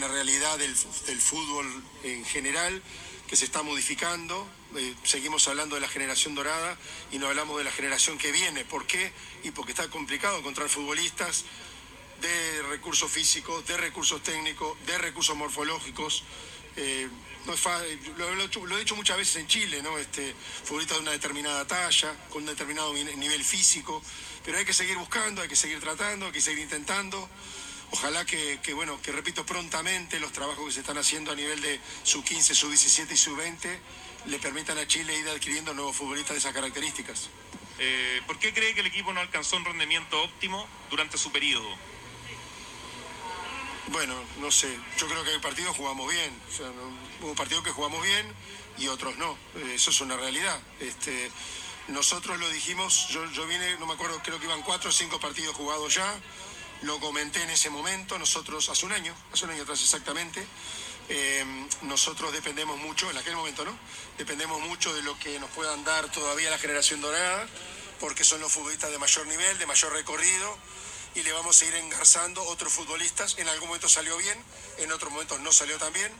una realidad del, fútbol en general que se está modificando. Eh, seguimos hablando de la generación dorada y no hablamos de la generación que viene. ¿Por qué? Y porque está complicado encontrar futbolistas de recursos físicos, de recursos técnicos, de recursos morfológicos. Eh, no es lo, lo, he dicho muchas veces en Chile. Este, futbolistas de una determinada talla, con un determinado nivel físico, pero hay que seguir buscando, hay que seguir tratando, hay que seguir intentando. Ojalá que, bueno, que repito prontamente los trabajos que se están haciendo a nivel de sub 15, sub 17 y sub 20 le permitan a Chile ir adquiriendo nuevos futbolistas de esas características. Eh, ¿Por qué cree que el equipo no alcanzó un rendimiento óptimo durante su periodo? Bueno, no sé. Yo creo que hay partidos jugamos bien. hubo partidos que jugamos bien y otros no. Eh, eso es una realidad. Este, nosotros lo dijimos, yo, yo vine, no me acuerdo, creo que iban cuatro o cinco partidos jugados ya. Lo comenté en ese momento, nosotros hace un año, hace un año atrás exactamente. Eh, nosotros dependemos mucho, en aquel momento, ¿no? Dependemos mucho de lo que nos puedan dar todavía la generación dorada, porque son los futbolistas de mayor nivel, de mayor recorrido y le vamos a ir engarzando otros futbolistas. En algún momento salió bien, en otros momentos no salió tan bien.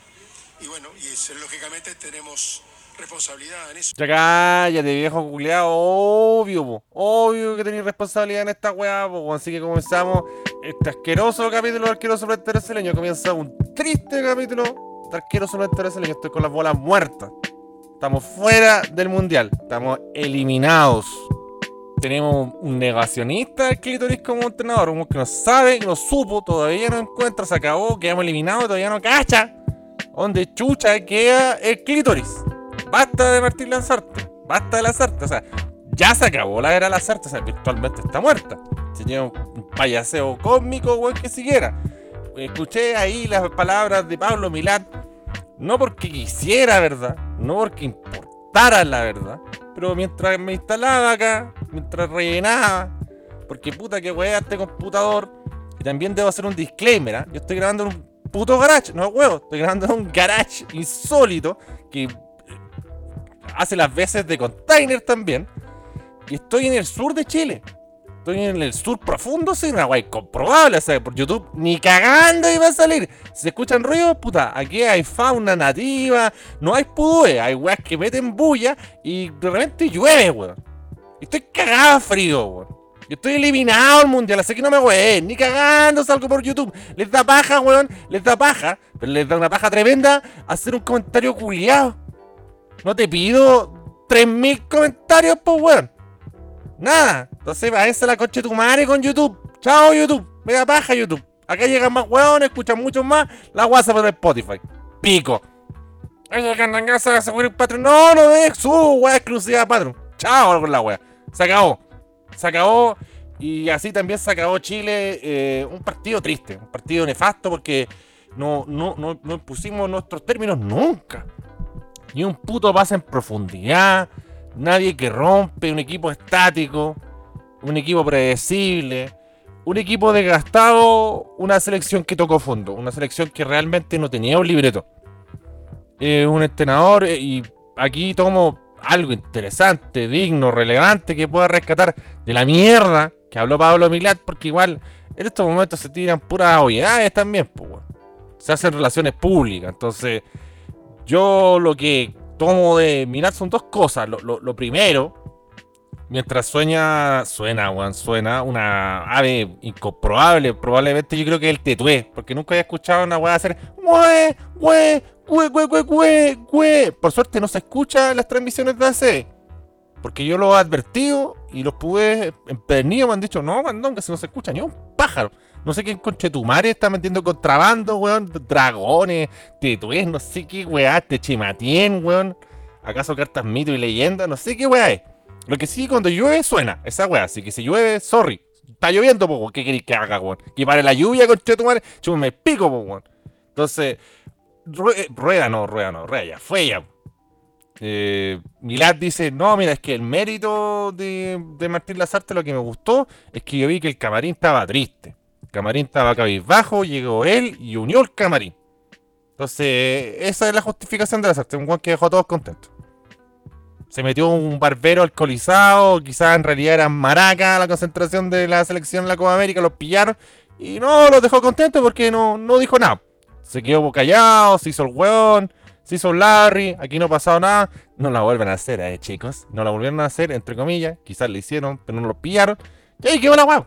Y bueno, y lógicamente tenemos responsabilidad en eso. Ya cállate, viejo culiado, obvio, obvio que tenéis responsabilidad en esta weá, así que comenzamos este asqueroso capítulo de Arqueroso Brasileño. Comienza un triste capítulo de Arqueroso Brasileño. Estoy con las bolas muertas. Estamos fuera del mundial, estamos eliminados tenemos un negacionista del clítoris como entrenador, un que no sabe, no supo, todavía no encuentra, se acabó, quedamos eliminados, todavía no cacha. Donde chucha queda el clítoris. Basta de Martín Lanzarte, basta de Lanzarte, o sea, ya se acabó la era Lanzarte, o sea, virtualmente está muerta. Sería un payaseo cósmico, weón, que siguiera. Escuché ahí las palabras de Pablo Milán, no porque quisiera, ¿verdad? No porque importara la verdad, pero mientras me instalaba acá, mientras rellenaba, porque puta que weá este computador, y también debo hacer un disclaimer, ¿ah? yo estoy grabando en un puto garage, no huevo, estoy grabando en un garage insólito que hace las veces de container también, y estoy en el sur de Chile. Estoy en el sur profundo, soy una guay comprobable, o sea, por YouTube ni cagando iba a salir. Si se escuchan ruidos, puta, aquí hay fauna nativa, no hay pudue, hay weas que meten bulla y de repente llueve, weón. Estoy cagado frío, weón. Yo estoy eliminado al mundial, así que no me weón, ni cagando salgo por YouTube. Les da paja, weón, les da paja, pero les da una paja tremenda hacer un comentario culiado. No te pido 3000 comentarios, pues, weón. Nada. Entonces, váyanse la coche tu madre con YouTube. Chao, YouTube. Me da paja, YouTube. Acá llegan más weones, escuchan mucho más la WhatsApp de Spotify. Pico. Andan casa a seguir el patrón. No, no de su wea exclusiva patrón. Chao con la wea. Se acabó. Se acabó. Y así también se acabó Chile. Eh, un partido triste. Un partido nefasto porque no, no, no, no pusimos nuestros términos nunca. Ni un puto pase en profundidad nadie que rompe, un equipo estático, un equipo predecible, un equipo desgastado, una selección que tocó fondo, una selección que realmente no tenía un libreto. un entrenador, eh, y aquí tomo algo interesante, digno, relevante que pueda rescatar de la mierda que habló Pablo Milat, porque igual en estos momentos se tiran puras obviedades también, pues, se hacen relaciones públicas. Entonces, yo lo que tomo de mirar son dos cosas. Lo, primero, mientras sueña, suena, Juan, suena una ave incomprobable. Probablemente yo creo que es el tetué, porque nunca había escuchado una weá hacer ¡Güey! ¡Güey! ¡Güey, güey, güey, güey! ¡Güey! Por suerte no se escucha en las transmisiones de AC. Porque yo lo he advertido y los pude empedernido me han dicho, no, mandón, que si no se escucha ni un pájaro. No sé quién conche tu está metiendo contrabando, weón. Dragones, tetués, no sé qué weá, te chimatien, weón. ¿Acaso cartas mito y leyenda? No sé qué weá es. Lo que sí, cuando llueve suena, esa weá. Así que si llueve, sorry. Está lloviendo, po, ¿qué queréis que haga, weón? Que pare la lluvia, conche tu madre. Me pico, weón. Entonces, eh, rueda no, rueda no, rueda ya, fue ya. Eh, Milad dice, no, mira, es que el mérito de Martín Lazarte lo que me gustó es que yo vi que el camarín estaba triste camarín estaba cabizbajo, llegó él y unió el camarín. Entonces, esa es la justificación de la sartén, un guan que dejó a todos contentos. Se metió un barbero alcoholizado, quizás en realidad era maraca la concentración de la selección en la Copa América, los pillaron y no los dejó contentos porque no, no dijo nada. Se quedó callado, se hizo el hueón, se hizo Larry, aquí no ha pasado nada. No la vuelven a hacer, eh, chicos. No la volvieron a hacer, entre comillas. Quizás le hicieron, pero no lo pillaron. Y ahí quedó la hueá.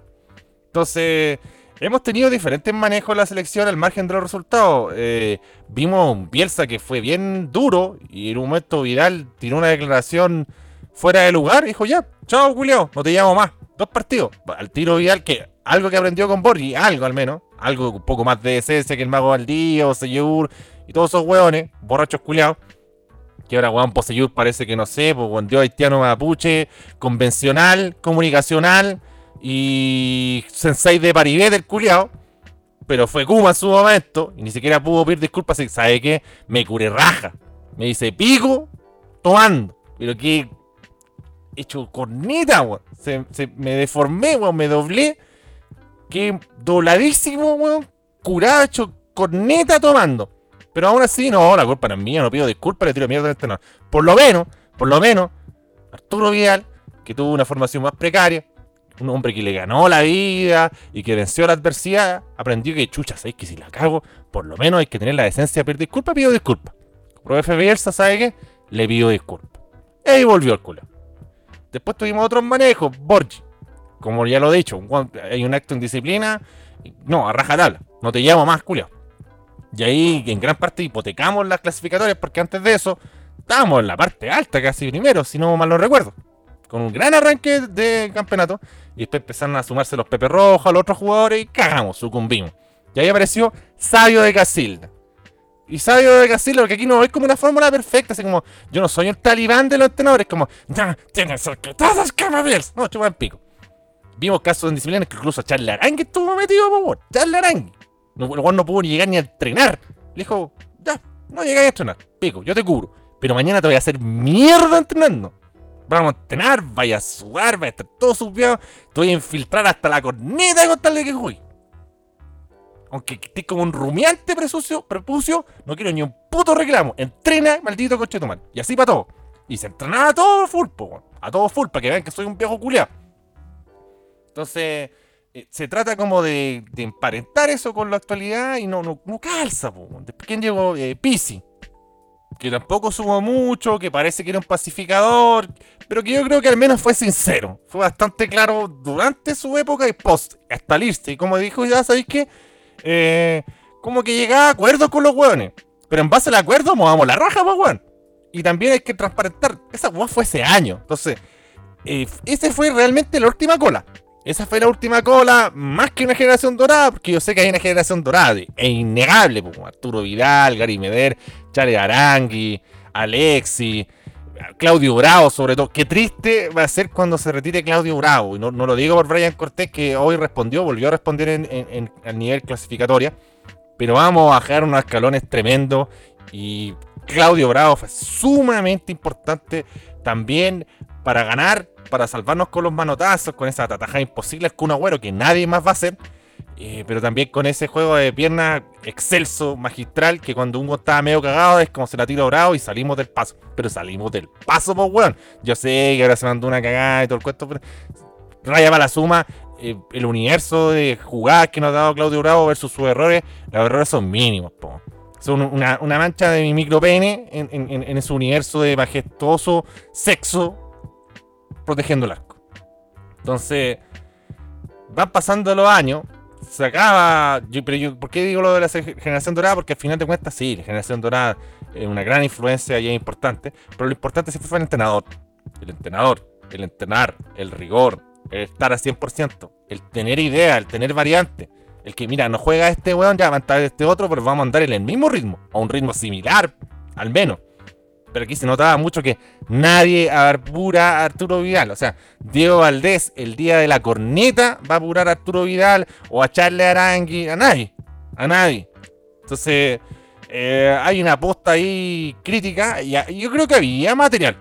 Entonces, hemos tenido diferentes manejos en la selección al margen de los resultados. Eh, vimos un Bielsa que fue bien duro y en un momento Vidal tiró una declaración fuera de lugar dijo ya, chao Julio, no te llamo más. Dos partidos. Al tiro Vidal que algo que aprendió con Borgi, algo al menos, algo un poco más de ese que el Mago Valdío, Seyur y todos esos hueones, borrachos culiados. Que ahora, weón, Poseyur parece que no sé, pues weón, haitiano mapuche, convencional, comunicacional y sensei de Paribé del culiao. Pero fue Kuma en su momento y ni siquiera pudo pedir disculpas. Y sabe que me curé raja. Me dice pico tomando. Pero que hecho corneta, weón. Se, me deformé, weón, me doblé. Que dobladísimo, weón. Curado, hecho corneta tomando. Pero aún así, no, la culpa no es mía, no pido disculpas, le tiro mierda este no. Por lo menos, por lo menos, Arturo Vidal, que tuvo una formación más precaria, un hombre que le ganó la vida y que venció la adversidad, aprendió que chucha, ¿sabes que si la cago, por lo menos hay que tener la decencia de pedir disculpas, pido disculpas. Profe Bielsa, ¿sabe qué? Le pido disculpas. Y volvió el culo. Después tuvimos otros manejos, Borgi. Como ya lo he dicho, hay un acto en disciplina. No, a rajatabla. No te llamo más, culo. Y ahí en gran parte hipotecamos las clasificatorias porque antes de eso estábamos en la parte alta casi primero, si no mal lo recuerdo. Con un gran arranque de campeonato. Y después empezaron a sumarse los Pepe Rojos, a los otros jugadores y cagamos, sucumbimos. Y ahí apareció Sabio de Casilda. Y Sabio de Casilda, porque aquí no es como una fórmula perfecta, así como yo no soy el talibán de los tenores, como ya tienes que todas camables. No, chupa el pico. Vimos casos en disciplina que incluso Charles Arangue estuvo metido, por favor. Charles Arangue. No, no pudo ni llegar ni a entrenar. Le dijo, ya, no llegáis a entrenar. Pico, yo te cubro. Pero mañana te voy a hacer mierda entrenando. Vamos a entrenar, vaya a sudar, vaya a estar todo subiado. Te voy a infiltrar hasta la corneta con tal de que juegue. Aunque estés como un rumiante presucio, prepucio, no quiero ni un puto reclamo. Entrena, maldito coche de Y así para todo. Y se entrenaba a todo full, po, a todo full, para que vean que soy un viejo culiado. Entonces, eh, se trata como de, emparentar eso con la actualidad y no, no, no calza. Po. Después, ¿quién llegó? Eh, Pisi. Que tampoco subo mucho, que parece que era un pacificador, pero que yo creo que al menos fue sincero. Fue bastante claro durante su época y post, hasta el irse. Y como dijo, ya sabéis que, eh, como que llegaba a acuerdos con los hueones. Pero en base al acuerdo, movamos la raja, pues, weón. Y también hay que transparentar. Esa weón fue ese año. Entonces, ese fue realmente la última cola. Esa fue la última cola, más que una generación dorada, porque yo sé que hay una generación dorada, es innegable, como Arturo Vidal, Gary Meder, Chale Arangui, Alexi, Claudio Bravo sobre todo. Qué triste va a ser cuando se retire Claudio Bravo. Y no, lo digo por Brian Cortés, que hoy respondió, volvió a responder en, en, en nivel clasificatoria. Pero vamos a bajar unos escalones tremendos. Y Claudio Bravo fue sumamente importante también para ganar para salvarnos con los manotazos, con esa tataja imposible con un agüero que nadie más va a hacer. Eh, pero también con ese juego de pierna excelso, magistral, que cuando uno estaba medio cagado es como se la tira bravo y salimos del paso. Pero salimos del paso, pues weón. Yo sé que ahora se mandó una cagada y todo el cuento, pero raya para la suma. Eh, el universo de jugadas que nos ha dado Claudio Bravo versus sus errores, los errores son mínimos, po. Son una, mancha de mi micropene en, en, en, ese universo de majestuoso sexo protegiendo el arco. Entonces, van pasando los años, se acaba. pero yo, ¿Por qué digo lo de la generación dorada? Porque al final de cuentas, sí, la generación dorada es una gran influencia y es importante, pero lo importante siempre fue el entrenador. El entrenador, el entrenar, el rigor, el estar a 100%, el tener idea, el tener variante. El que, mira, no juega este weón, ya va a estar este otro, pero vamos a andar en el mismo ritmo, a un ritmo similar, al menos. Pero aquí se notaba mucho que nadie apura a Arturo Vidal. O sea, Diego Valdés, el día de la corneta, va a apurar a Arturo Vidal o a Charles Arangui. A nadie. A nadie. Entonces, eh, hay una posta ahí crítica. Y yo creo que había material.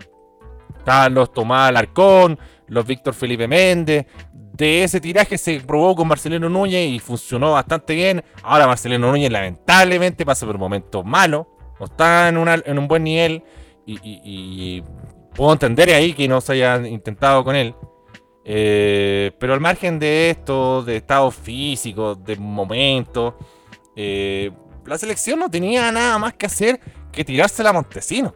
Estaban los Tomás Alarcón, los Víctor Felipe Méndez. De ese tiraje se probó con Marcelino Núñez y funcionó bastante bien. Ahora Marcelino Núñez lamentablemente pasa por momentos malos. No está en un buen nivel y, puedo entender ahí que no se haya intentado con él. Eh, pero al margen de esto, de estado físico, de momento, eh, la selección no tenía nada más que hacer que tirársela a Montesino.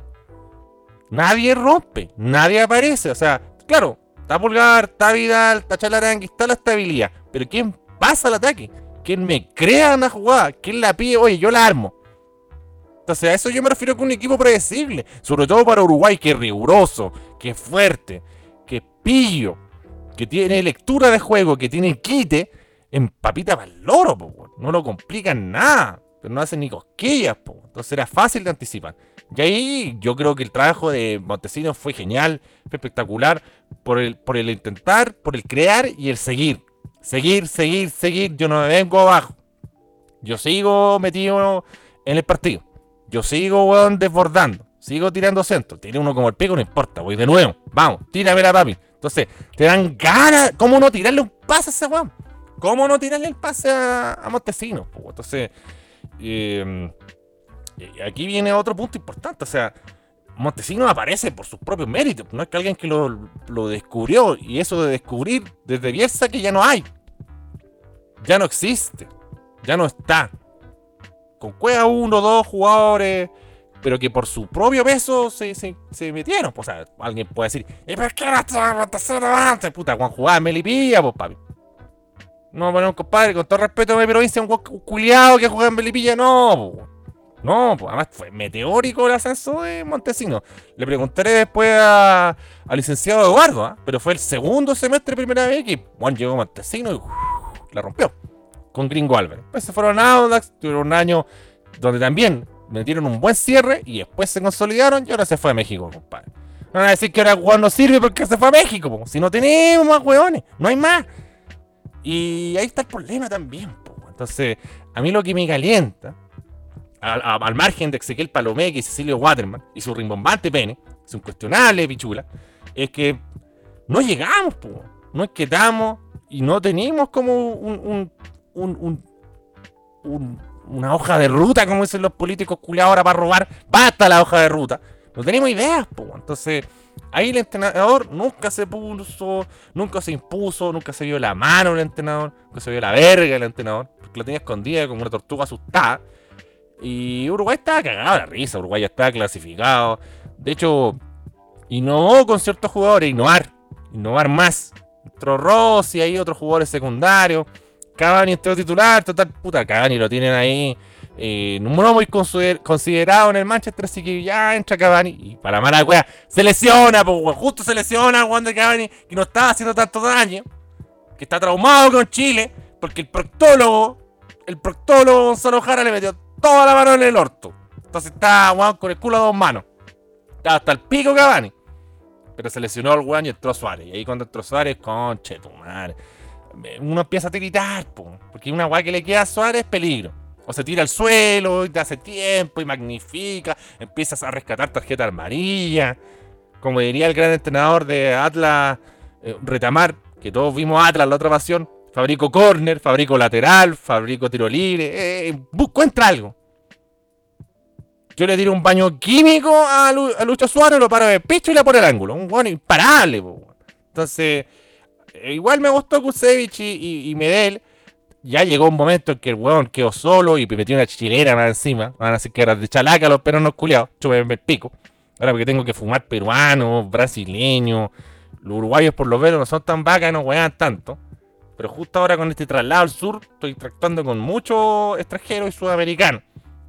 Nadie rompe, nadie aparece. O sea, claro, está Pulgar, está Vidal, está Chalarangui, está la estabilidad. Pero ¿quién pasa al ataque? ¿Quién me crea una jugada? ¿Quién la pide? Oye, yo la armo. Entonces a eso yo me refiero con un equipo predecible. Sobre todo para Uruguay, que es riguroso, que es fuerte, que es pillo, que tiene lectura de juego, que tiene quite, en papita para el loro, no lo complican nada, pero no hacen ni cosquillas, entonces era fácil de anticipar. Y ahí yo creo que el trabajo de Montesinos fue genial, fue espectacular, por el, por el intentar, por el crear y el seguir. Seguir, seguir, seguir, yo no me vengo abajo. Yo sigo metido en el partido. Yo sigo, weón, desbordando. Sigo tirando centro. Tiene uno como el pico, no importa, voy de nuevo. Vamos, tírame la papi. Entonces, te dan ganas. ¿Cómo no tirarle un pase a ese weón? ¿Cómo no tirarle el pase a, Montesinos? Entonces, em, aquí viene otro punto importante. O sea, Montesinos aparece por sus propios méritos. No es que alguien que lo, lo descubrió. Y eso de descubrir desde Bielsa que ya no hay. Ya no existe. Ya no está con Cueva uno, dos jugadores, pero que por su propio peso se, se, metieron. Pues, o sea, alguien puede decir, ¿y por qué no estaba antes? Puta, Juan jugaba Melipilla, pues, papi. No, bueno, compadre, con todo respeto a mi provincia, un culiado que juega en Melipilla, no, pues. No, pues además fue meteórico el ascenso de Montesino. Le preguntaré después al licenciado Eduardo, ¿ah? pero fue el segundo semestre primera vez que Juan llegó a Montesino y la rompió con Gringo Álvarez. Pues se fueron Audax, tuvieron un año donde también metieron un buen cierre y después se consolidaron y ahora se fue a México, compadre. No van a decir que ahora Juan no sirve porque se fue a México, si no tenemos más hueones, no hay más. Y ahí está el problema también. Entonces, a mí lo que me calienta, al, margen de Ezequiel Palomeque y Cecilio Waterman y su rimbombante pene, es un cuestionable pichula, es que no llegamos, no es que estamos y no tenemos como un, una hoja de ruta, como dicen los políticos culiados ahora para robar. Basta la hoja de ruta. No tenemos ideas, pues. Entonces, ahí el entrenador nunca se puso, nunca se impuso, nunca se vio la mano el entrenador, nunca se vio la verga el entrenador, porque lo tenía escondida como una tortuga asustada. Y Uruguay estaba cagado de la risa, Uruguay ya estaba clasificado. De hecho, innovó con ciertos jugadores, innovar, innovar más. Entró Rossi, ahí otros jugadores secundarios. Cavani entró titular, total, puta, Cavani lo tienen ahí. Eh, no muy considerado en el Manchester, así que ya entra Cavani. Y para mala wea, se lesiona, pues, justo se lesiona Juan de Cavani, que no estaba haciendo tanto daño, que está traumado con Chile, porque el proctólogo, el proctólogo Gonzalo Jara le metió toda la mano en el orto. Entonces está Juan con el culo a dos manos. Estaba hasta el pico Cavani. Pero se lesionó el weón y entró Suárez. Y ahí cuando entró Suárez, conche tu madre uno empieza a tiritar, porque una weá que le queda a Suárez es peligro. O se tira al suelo y te hace tiempo y magnifica, empiezas a rescatar tarjeta amarilla. Como diría el gran entrenador de Atlas, eh, Retamar, que todos vimos Atlas la otra pasión, fabrico corner, fabrico lateral, fabrico tiro libre, eh, encuentra algo. Yo le tiro un baño químico a, Lucho Suárez, lo paro de pecho y le pone el ángulo. Un bueno imparable. Entonces, eh, igual me gustó Kusevich y, Medel. Ya llegó un momento en que el weón quedó solo y metió una chilena más encima. Van a decir que era de chalaca los perros no culiados. Chúpeme el pico. Ahora porque tengo que fumar peruano, brasileño. Los uruguayos por lo menos no son tan vacas y no wean tanto. Pero justo ahora con este traslado al sur, estoy tratando con muchos extranjeros y sudamericanos.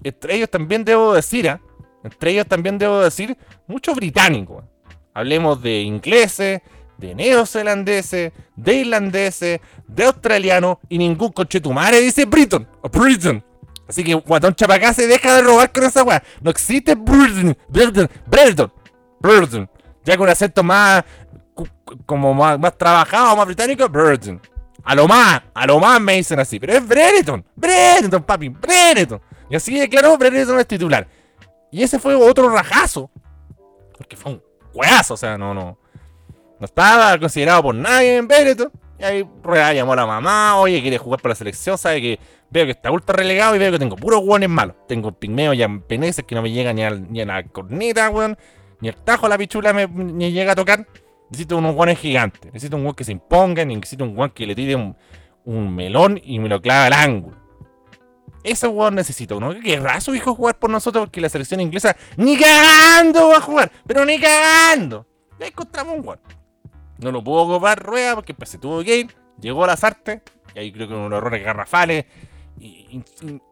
Entre ellos también debo decir, ¿ah? entre ellos también debo decir, muchos británicos. Hablemos de ingleses, de neozelandeses, de irlandeses, de australianos y ningún coche tu madre dice Britain o Britain. Así que Guatón Chapacá se deja de robar con esa weá. No existe Britain, Britain, Britain, Britain. Ya con un acento más, como más, trabajado, más británico, Britain. A lo más, a lo más me dicen así. Pero es Brereton, Brereton, papi, Brereton. Y así declaró Brereton es titular. Y ese fue otro rajazo. Porque fue un weazo, o sea, no, no. No estaba considerado por nadie en Benetton. Y ahí Rueda llamó a la mamá, oye, quiere jugar por la selección, sabe que veo que está ultra relegado y veo que tengo puros guones malos. Tengo pigmeo y peneses que no me llega ni, a la corneta, weón. Ni el tajo la pichula me, llega a tocar. Necesito unos guones gigantes. Necesito un guan que se imponga. Necesito un guan que le tire un, melón y me lo clave al ángulo. Ese weón necesita uno. ¿Qué querrá su hijo jugar por nosotros? Porque la selección inglesa ni cagando va a jugar. Pero ni cagando. Ya encontramos un weón. No lo pudo ocupar Rueda porque pues, se tuvo que ir. Llegó a las artes. Y ahí creo que unos errores garrafales.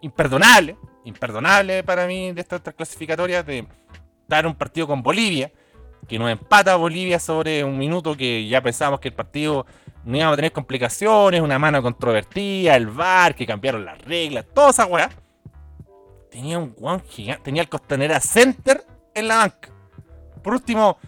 Imperdonables. Imperdonable para mí de estas, clasificatorias. De dar un partido con Bolivia. Que nos empata Bolivia sobre un minuto que ya pensábamos que el partido no íbamos a tener complicaciones, una mano controvertida, el VAR, que cambiaron las reglas, toda esa weá. Tenía un guan gigante, tenía el Costanera Center en la banca. Por último,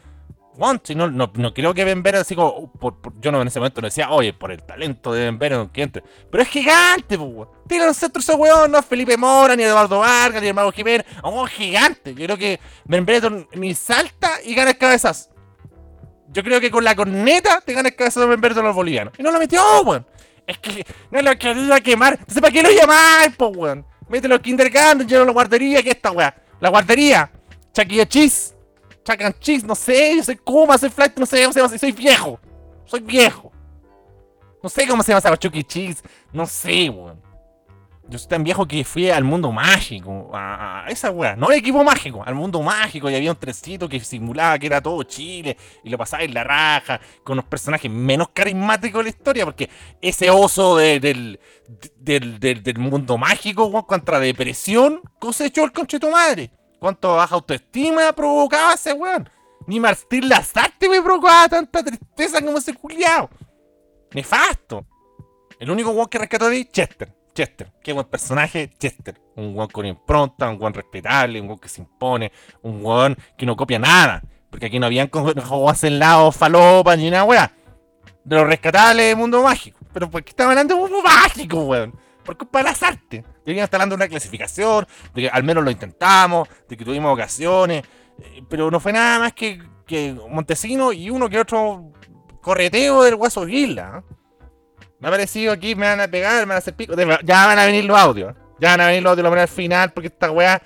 Si no, no, creo que Ben así como, uh, yo no en ese momento no decía, oye, por el talento de Ben que entre. Pero es gigante, pues, Tiene los centros ese weón, no Felipe Mora, ni Eduardo Vargas, ni Mago Jiménez. Un gigante. Yo creo que Ben ni salta y gana cabezas. Yo creo que con la corneta te gana el cabezazo de a los bolivianos. Y no lo metió, weón. Es que no lo quería quemar. Entonces, ¿para qué lo llamáis, weón? Mételo al kindergarten, lleno la guardería, ¿qué esta weá? La guardería. Chaquilla Cheese. Chacan Cheese, no sé. Yo soy Kuma, soy Flight, no sé cómo se llama. Soy viejo. Soy viejo. No sé cómo se llama esa Chucky Cheese. No sé, weón. Yo soy tan viejo que fui al mundo mágico, a, esa weá, no el equipo mágico, al mundo mágico y había un trencito que simulaba que era todo Chile y lo pasaba en la raja con los personajes menos carismáticos de la historia, porque ese oso del, del, mundo mágico contra depresión cosechó el conche tu madre. ¿Cuánto baja autoestima provocaba ese weón? Ni Martín Lazarte me provocaba tanta tristeza como ese culiao. Nefasto. El único weón que rescató de Chester. Chester. Qué buen personaje, Chester. Un weón con impronta, un weón respetable, un weón que se impone, un weón que no copia nada. Porque aquí no habían juegos en lado, falopa, ni nada, weá. De lo rescatable del mundo mágico. Pero porque estaban hablando de un mundo mágico, weón. Por culpa de las artes. Hablando de una clasificación, de que al menos lo intentamos, de que tuvimos ocasiones. Eh, pero no fue nada más que, que Montesino y uno que otro correteo del Guaso Guilla. ¿eh? Me ha parecido aquí, me van a pegar, me van a hacer pico. Ya van a venir los audios. Ya van a venir los audios lo al final porque esta weá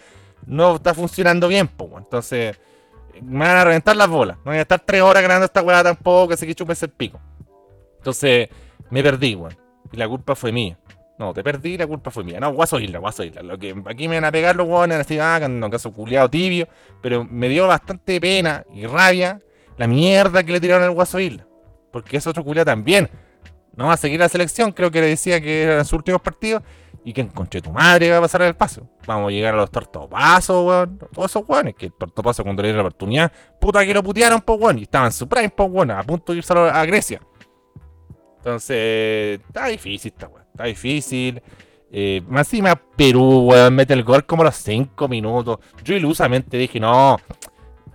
no está funcionando bien, po, Entonces, me van a reventar las bolas. No voy a estar tres horas grabando esta weá tampoco, así que chupes el pico. Entonces, me perdí, weón. Y la culpa fue mía. No, te perdí, la culpa fue mía. No, guaso isla, guaso isla. Lo que aquí me van a pegar los weones, así, ah, un caso culiado tibio. Pero me dio bastante pena y rabia la mierda que le tiraron al guaso isla. Porque ese otro culiado también no va a seguir la selección, creo que le decía que eran sus últimos partidos. Y que encontré tu madre va a pasar el paso. Vamos a llegar a los tortopazos, weón. Todos esos weones que el tortopaso cuando le dieron la oportunidad, puta que lo putearon, pues weón. Y estaban su prime, pues weón, a punto de irse a Grecia. Entonces, está difícil esta weón. Está difícil. Eh, más encima Perú, weón, mete el gol como a los 5 minutos. Yo ilusamente dije, no,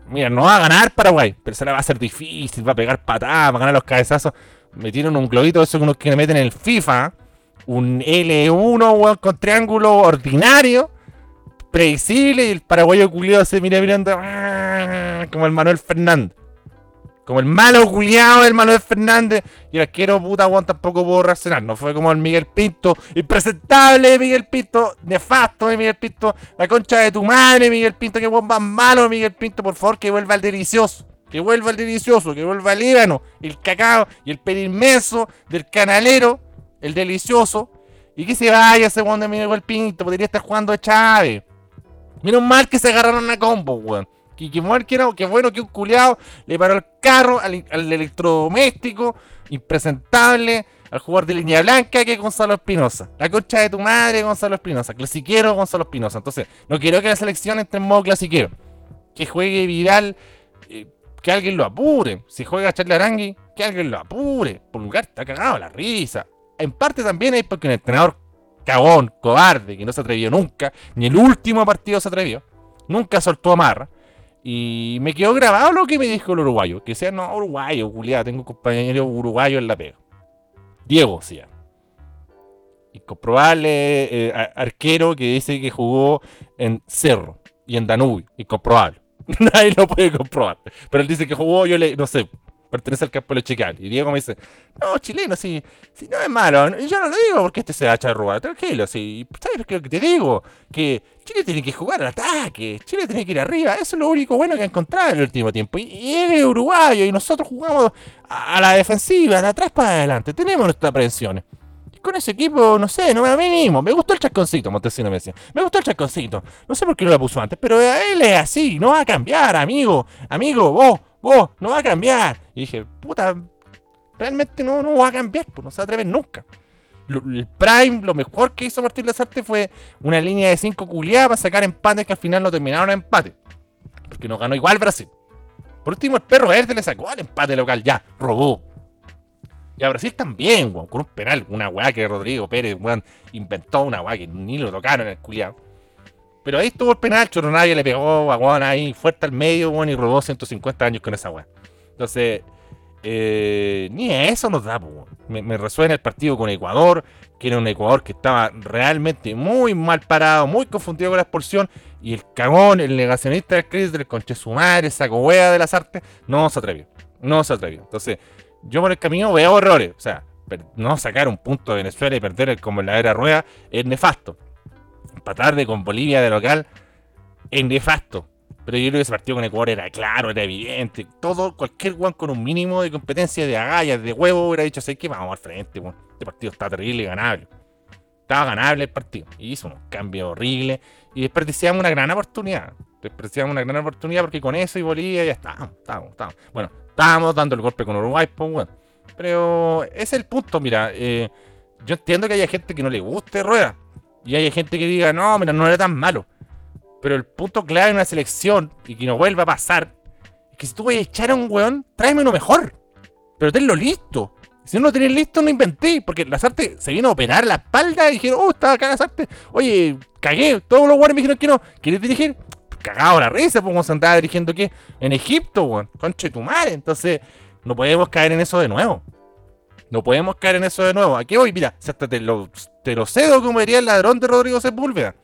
mira, no va a ganar Paraguay, pero se la va a hacer difícil, va a pegar patadas, va a ganar los cabezazos metieron un globito, eso que le meten en el FIFA, un L1 con triángulo ordinario, predecible, y el paraguayo culiado se mira mirando ¡ah! como el Manuel Fernández. Como el malo culiado del Manuel Fernández. Y el arquero puta Juan tampoco pudo reaccionar. No fue como el Miguel Pinto. Impresentable Miguel Pinto. Nefasto de Miguel Pinto. La concha de tu madre, Miguel Pinto. Que bomba malo, Miguel Pinto. Por favor, que vuelva al delicioso. Que vuelva el delicioso, que vuelva el líbano, el cacao y el pelo inmenso del canalero, el delicioso. Y que se vaya ese weón de Miguel el Pinto, podría estar jugando a Chávez. Menos mal que se agarraron a combo, weón. Que, que, que bueno que un culiado le paró el carro al, electrodoméstico, impresentable, al jugador de línea blanca que es Gonzalo Espinosa. La concha de tu madre, Gonzalo Espinosa. Clasiquero, Gonzalo Espinosa. Entonces, no quiero que la selección entre en modo clasiquero. Que juegue Vidal eh, que alguien lo apure. Si juega Charlie Arangui, que alguien lo apure. Por lugar está cagado la risa. En parte también es porque un entrenador cagón, cobarde, que no se atrevió nunca, ni el último partido se atrevió, nunca soltó amarra. Y me quedó grabado lo que me dijo el uruguayo. Que sea, no, uruguayo, culiado, tengo un compañero uruguayo en la pega. Diego, sí. Incomprobable eh, arquero que dice que jugó en Cerro y en Danubio. Incomprobable. Nadie lo puede comprobar. Pero él dice que jugó, yo le, no sé, pertenece al campo de Checal. Y Diego me dice, no, chileno, si, si no es malo. Yo no lo digo porque este se va a echar rueda. Tranquilo, si, ¿sabes lo que te digo? Que Chile tiene que jugar al ataque. Chile tiene que ir arriba. Eso es lo único bueno que ha encontrado en el último tiempo. Y, él es uruguayo y nosotros jugamos a, la defensiva, de atrás para adelante. Tenemos nuestras prevenciones. con ese equipo, no sé, no me mismo. Me gustó el chasconcito, Montesino me decía. Me gustó el chasconcito. No sé por qué no lo puso antes, pero él es así, no va a cambiar, amigo. Amigo, vos, vos, no va a cambiar. Y dije, puta, realmente no, no va a cambiar, pues no se atreve nunca. el Prime, lo mejor que hizo Martín Lazarte fue una línea de 5 culiadas para sacar empates que al final no terminaron en empate. Porque no ganó igual Brasil. Por último, el perro verde le sacó al empate local, ya, robó. Y a Brasil también, weón, con un penal, una weá que Rodrigo Pérez, weón, inventó una weá que ni lo tocaron en el culiado. Pero ahí estuvo el penal, Chorro nadie le pegó a weón ahí fuerte al medio, weón, y robó 150 años con esa weá. Entonces, eh, ni eso nos da. Me, me, resuena el partido con Ecuador, que era un Ecuador que estaba realmente muy mal parado, muy confundido con la expulsión, y el cagón, el negacionista del crisis del conche su madre, esa wea de las artes, no se atrevió. No se atrevió. Entonces, yo por el camino veo errores. O sea, no sacar un punto de Venezuela y perder como en la era rueda es nefasto. Empatar de con Bolivia de local es nefasto. Pero yo creo que ese partido con Ecuador era claro, era evidente. Todo, cualquier guan con un mínimo de competencia de agallas, de huevo, hubiera dicho, sé que vamos al frente, Este partido está terrible y ganable. Estaba ganable el partido. Y hizo unos cambios horribles. Y desperdiciamos una gran oportunidad. Desperdiciamos una gran oportunidad porque con eso y Bolivia ya estábamos, estábamos, estábamos. Bueno, Estábamos dando el golpe con Uruguay, pues, bueno. Pero ese es el punto, mira. Eh, yo entiendo que haya gente que no le guste Rueda. Y hay gente que diga, no, mira, no era tan malo. Pero el punto clave en una selección y que no vuelva a pasar es que si tú vas a echar a un weón, tráeme uno mejor. Pero tenlo listo. Si no lo tenés listo, no inventé. Porque la Sarte se vino a operar la espalda y dijeron, oh, estaba acá la Sarte. Oye, cagué. Todos los weones me dijeron que no. ¿Quieres dirigir? cagado la risa, pues se andaba dirigiendo que en Egipto, weón, conche tu madre. Entonces, no podemos caer en eso de nuevo. No podemos caer en eso de nuevo. Aquí voy, mira, hasta te lo, te lo cedo como diría el ladrón de Rodrigo Sepúlveda.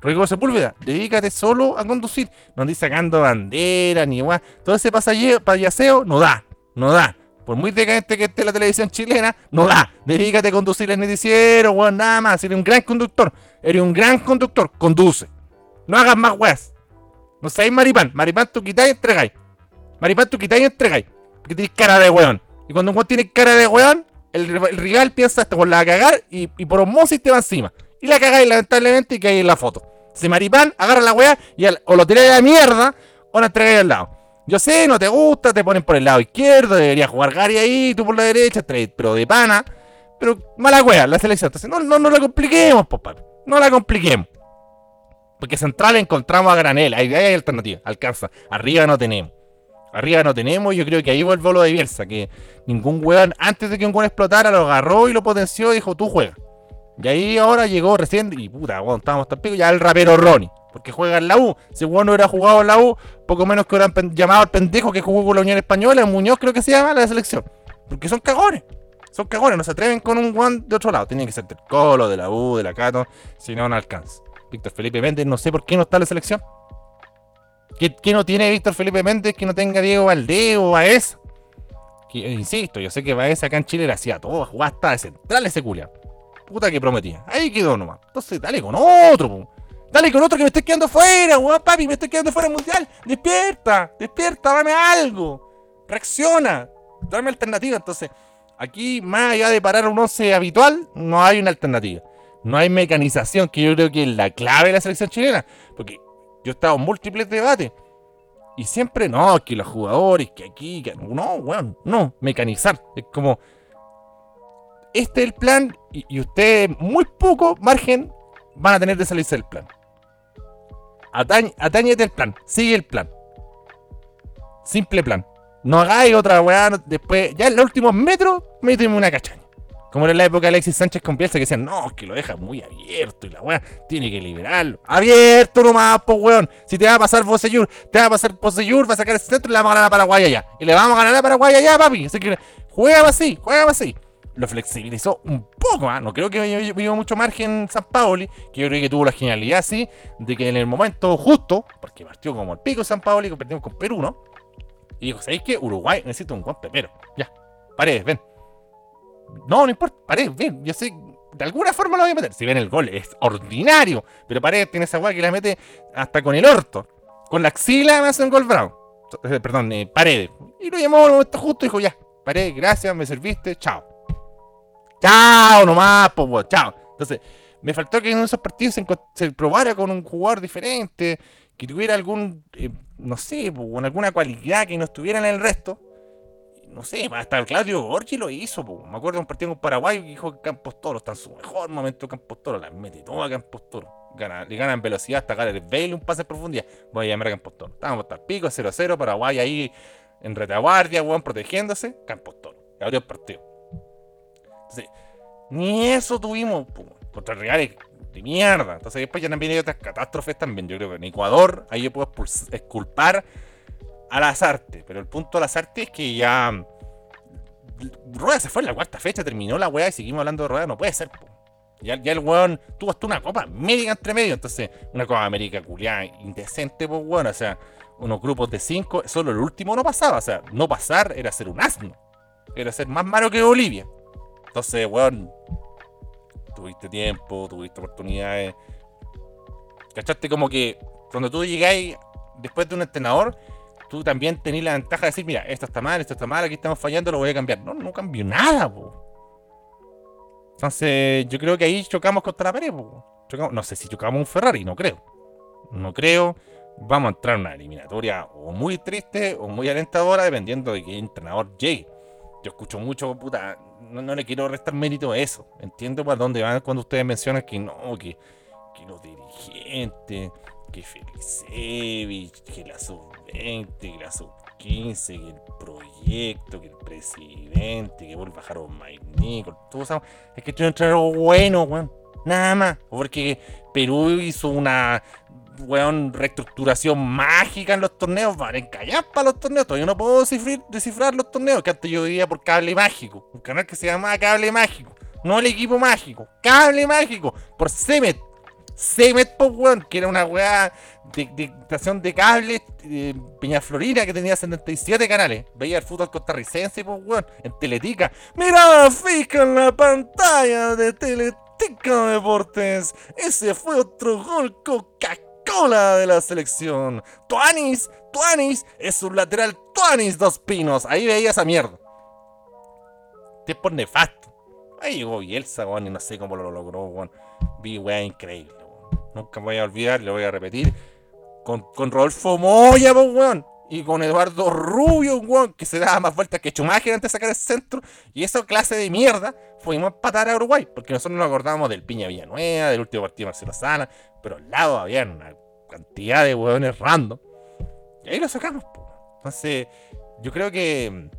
Rodrigo Sepúlveda, dedícate solo a conducir. No andes sacando bandera ni igual. Todo ese payaseo no da, no da. Por muy decadente que esté la televisión chilena, no da. Dedícate a conducir el noticiero, weón, nada más. Eres un gran conductor. Eres un gran conductor. Conduce. No hagas más weas. No sabéis maripán. Maripán tú quitáis y entregáis. Maripán tú quitáis y entregáis. Porque tienes cara de weón. Y cuando un weón tiene cara de weón, el, rival piensa esto con la cagar y, por osmosis te va encima. Y la cagáis lamentablemente y cae en la foto. Si maripán, agarra la weá y o lo tiráis a la mierda o la entregáis al lado. Yo sé, no te gusta, te ponen por el lado izquierdo, deberías jugar Gary ahí, tú por la derecha, pero de pana. Pero mala wea, la selección. Entonces no, no, no la compliquemos, papá. No la compliquemos. Porque central encontramos a granel, ahí hay alternativa, alcanza. Arriba no tenemos. Arriba no tenemos, yo creo que ahí vuelve lo de Bielsa, que ningún weón, antes de que un weón explotara, lo agarró y lo potenció y dijo, tú juegas. Y ahí ahora llegó recién, y puta, weón, estábamos tan pico, ya el rapero Ronnie, porque juega en la U. Si weón no hubiera jugado en la U, poco menos que hubieran llamado al pendejo que jugó con la Unión Española, Muñoz creo que se llama, la selección. Porque son cagones. Son cagones, no se atreven con un weón de otro lado. Tienen que ser del Colo, de la U, de la Cato, si no, no alcanza. Víctor Felipe Méndez, no sé por qué no está en la selección. ¿Qué, no tiene Víctor Felipe Méndez que no tenga Diego Valdés o Baez? Que, insisto, yo sé que Baez acá en Chile le hacía todo, jugaba hasta de central ese culia. Puta que prometía. Ahí quedó nomás. Entonces, dale con otro, Dale con otro que me estoy quedando fuera, weón, papi, me estoy quedando fuera del mundial. Despierta, despierta, dame algo. Reacciona. Dame alternativa. Entonces, aquí, más allá de parar un 11 habitual, no hay una alternativa. No hay mecanización, que yo creo que es la clave de la selección chilena. Porque yo he estado en múltiples debates. Y siempre, no, que los jugadores, que aquí, que no, weón, no, mecanizar. Es como, este es el plan y, y ustedes muy poco margen van a tener de salirse del plan. Atañete el plan, sigue el plan. Simple plan. No hagáis otra weá, después, ya en los últimos metros, méteme una cachaña. Como era en la época de Alexis Sánchez con Bielsa que decían, no, que lo deja muy abierto y la weá tiene que liberarlo. Abierto nomás, po weón. Si te va a pasar Boseyur, te va a pasar Boseyur, va a sacar el centro y le vamos a ganar a Paraguay allá. Y le vamos a ganar a Paraguay allá, papi. Así que juega así, juega así. Lo flexibilizó un poco más. No creo que viva mucho margen San Paoli, que yo creo que tuvo la genialidad, sí, de que en el momento justo, porque partió como el pico San Paoli, competimos con Perú, ¿no? Y dijo, ¿sabéis qué? Uruguay necesita un buen pepero. Ya, paredes, ven no, no importa, Paredes, bien, yo sé, de alguna forma lo voy a meter. Si ven el gol, es ordinario, pero Paredes tiene esa weá que la mete hasta con el orto. Con la axila me hace un gol bravo. Eh, perdón, eh, Paredes. Y lo llamó en momento justo y dijo, ya, Paredes, gracias, me serviste, chao. Chao nomás, pues, chao. Entonces, me faltó que en esos partidos se, probara con un jugador diferente, que tuviera algún, eh, no sé, con alguna cualidad que no estuviera en el resto. No sé, hasta el Claudio Gorgi lo hizo, me acuerdo de un partido con Paraguay que dijo que Campos Toro está en su mejor momento Campos Toro, la mete toda Campos Toro. Gana, le gana en velocidad hasta Gareth Bale un pase en profundidad. Voy a llamar a Campos Toro. Estábamos hasta el pico, 0-0, Paraguay ahí en retaguardia, weón, protegiéndose. Campos Toro. Y abrió el partido. Entonces, ni eso tuvimos po, contra rivales de mierda. Entonces después ya también hay otras catástrofes también. Yo creo que en Ecuador ahí yo puedo exculpar a Lazarte. Pero el punto de Lazarte es que ya... Rueda se fue en la cuarta fecha, terminó la weá y seguimos hablando de Rueda. No puede ser, po. Ya, el weón tuvo hasta una copa médica entre medio. Entonces, una copa América culiada indecente, pues weón. O sea, unos grupos de cinco, solo el último no pasaba. O sea, no pasar era ser un asno. Era ser más malo que Bolivia. Entonces, weón, tuviste tiempo, tuviste oportunidades. ¿Cachaste? Como que cuando tú llegáis después de un entrenador, tú también tenés la ventaja de decir, mira, esto está mal, esto está mal, aquí estamos fallando, lo voy a cambiar. No, no cambió nada, po. Entonces, yo creo que ahí chocamos contra la pared, po. No sé si chocamos un Ferrari, no creo. No creo. Vamos a entrar en una eliminatoria o muy triste o muy alentadora, dependiendo de qué entrenador llegue. Yo escucho mucho, puta, no, le quiero restar mérito a eso. Entiendo para dónde van cuando ustedes mencionan que no, que, que los dirigentes, que Felicevich, que la sub-20, que la sub-15, que el proyecto, que el presidente, que vuelve a bajar Mike Nichols, todos esos- Es que tiene algo bueno, weón. Nada más. Porque Perú hizo una weón, reestructuración mágica en los torneos, valen callar para los torneos. Todavía no puedo descifrar, los torneos, que antes yo veía por cable mágico. Un canal que se llamaba Cable Mágico. No el equipo mágico, cable mágico. Por Cemet. Cemet, pues, weón, que era una weá de, de estación de cable eh, Peñaflorina que tenía 77 canales. Veía el fútbol costarricense, pues, weón, en Teletica. Miraba fija en la pantalla de Teletica Deportes. Ese fue otro gol Coca-Cola de la selección. Tuanis, Tuanis, es un lateral Tuanis Dos Pinos. Ahí veía esa mierda. Tiempo nefasto. Ahí llegó Bielsa, weón, y no sé cómo lo logró, weón. Vi weá increíble, weón. Nunca me voy a olvidar, le voy a repetir. Con, con Rodolfo Moya, pues, weón. Y con Eduardo Rubio, weón, que se daba más vueltas que Schumacher antes de sacar el centro. Y esa clase de mierda fuimos a empatar a Uruguay. Porque nosotros nos acordábamos del Piña Villanueva, del último partido de Marcelo Sala. Pero al lado había una cantidad de weones random. Y ahí lo sacamos, po. Entonces, yo creo que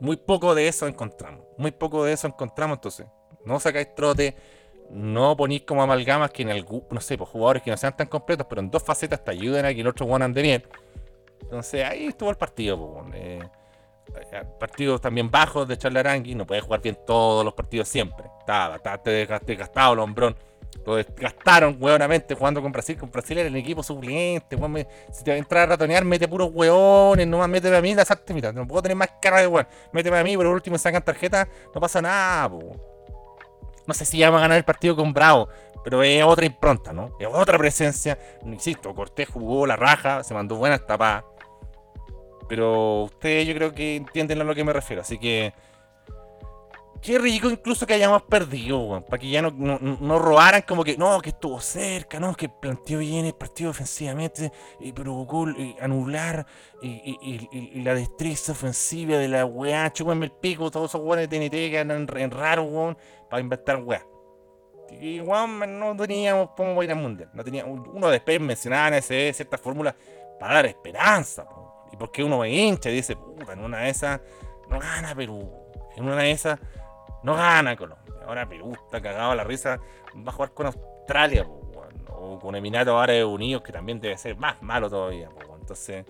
muy poco de eso encontramos. Muy poco de eso encontramos, entonces. No sacáis trote, no ponéis como amalgamas que en algún, no sé, pues jugadores que no sean tan completos, pero en dos facetas te ayuden a que el otro one ande bien. Entonces ahí estuvo el partido, pues. Eh, eh, partidos también bajos de Charlarangui, no puede jugar bien todos los partidos siempre. Estaba bastante desgast- desgastado el hombrón. Lo desgastaron hueonamente jugando con Brasil. Con Brasil era el equipo suplente. si te va a entrar a ratonear, mete puros hueones. No más méteme a mí, la mira. No puedo tener más cara de weón. Méteme a mí, pero por último sacan tarjeta. No pasa nada, po. No sé si ya va a ganar el partido con Bravo. Pero es otra impronta, ¿no? Es otra presencia. Insisto, Cortés jugó la raja, se mandó buenas tapadas. Pero ustedes yo creo que entienden a lo que me refiero. Así que. Qué rico incluso que hayamos perdido, weón. Para que ya no, no, no robaran como que, no, que estuvo cerca, no, que planteó bien el partido ofensivamente y provocó eh, anular y, la destreza ofensiva de la weá. Chúpenme el pico, todos esos weones de TNT que andan en raro, weón, para inventar weá. Y weón, no teníamos cómo ir al mundial. No tenía, uno después mencionaba en ese ciertas fórmulas para dar esperanza, po. Y porque uno ve hincha y dice, puta, en una de esas no gana Perú. En una de esas no gana Colombia. Ahora Perú está cagado a la risa. Va a jugar con Australia, o con Emiratos Árabes Unidos, que también debe ser más malo todavía. Entonces,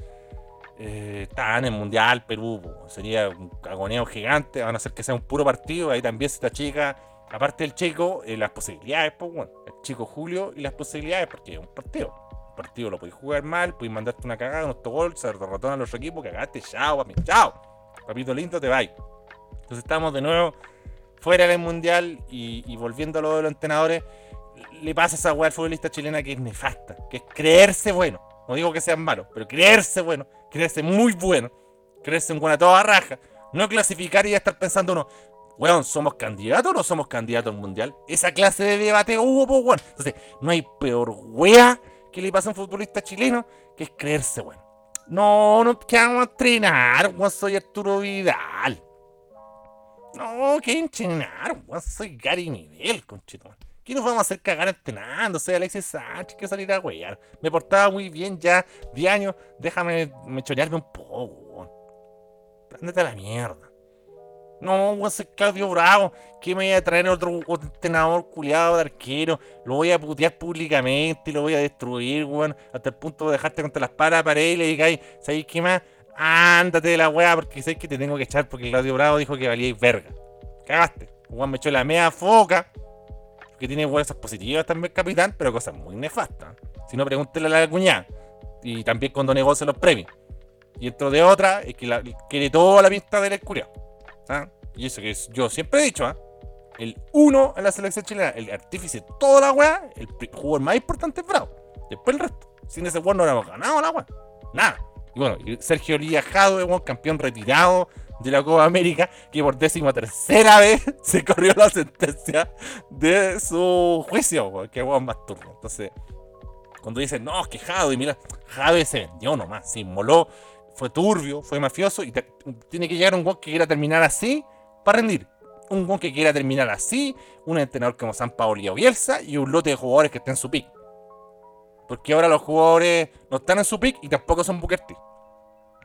eh, está en el Mundial Perú. Sería un cagoneo gigante. A no ser que sea un puro partido. Ahí también se está chica, aparte del chico, eh, las posibilidades. po, weón. El chico Julio y las posibilidades, porque es un partido. Un partido lo podéis jugar mal, podéis mandarte una cagada, un autogol, se derrotó a los equipos, cagaste, chao, papi, chao. Papito lindo, te vais. Entonces estamos de nuevo fuera del mundial y, volviendo a lo de los entrenadores, le pasa esa weá al futbolista chilena que es nefasta, que es creerse bueno. No digo que sean malos, pero creerse bueno, creerse muy bueno, creerse un buena toda raja, no clasificar y ya estar pensando uno, weón, ¿somos candidatos o no somos candidatos al mundial? Esa clase de debate hubo, pues, weón. Entonces, no hay peor wea que le pasa a un futbolista chileno que es creerse, weón. No, no, que vamos a entrenar, weón, soy Arturo Vidal. No, que entrenar, weón, soy Gary Nivel, conchito. ¿Qué nos vamos a hacer cagar entrenando? Soy Alexis Sánchez, que salir a wear. Me portaba muy bien ya, 10 años, déjame me chorearme un poco, weón. Ándate a la mierda. No, voy a Claudio Bravo. Que me voy a traer otro, entrenador culiado de arquero. Lo voy a putear públicamente. Lo voy a destruir, weón. Hasta el punto de dejarte contra las palas pared y le digáis, ¿sabéis qué más? Ándate de la weá porque sé que te tengo que echar porque Claudio Bravo dijo que valíais verga. Cagaste. Juan me echó la media foca. Que tiene cosas positivas también, capitán, pero cosas muy nefastas. Si no, pregúntele a la cuñada. Y también cuando negocia los premios. Y dentro de otra, es que quiere toda la pista del culiao. ¿ah? Y eso que es, yo siempre he dicho, ¿ah? el uno en la selección chilena, el artífice de toda la weá, el jugador más importante es Bravo. Después el resto. Sin ese weón no hubiéramos ganado la weá. Nada. Y bueno, Sergio Jadwe, weón, campeón retirado de la Copa América, que por décima tercera vez se corrió la sentencia de su juicio, weón, que más turno. Entonces, cuando dicen, no, es que Jadwe, mira, Jadwe se vendió nomás, se inmoló, fue turbio, fue mafioso, y tiene que llegar un weón que quiera terminar así para rendir. Un weón que quiera terminar así, un entrenador como San Paoli o Bielsa, y un lote de jugadores que estén en su pick. Porque ahora los jugadores no están en su pick y tampoco son Booker T.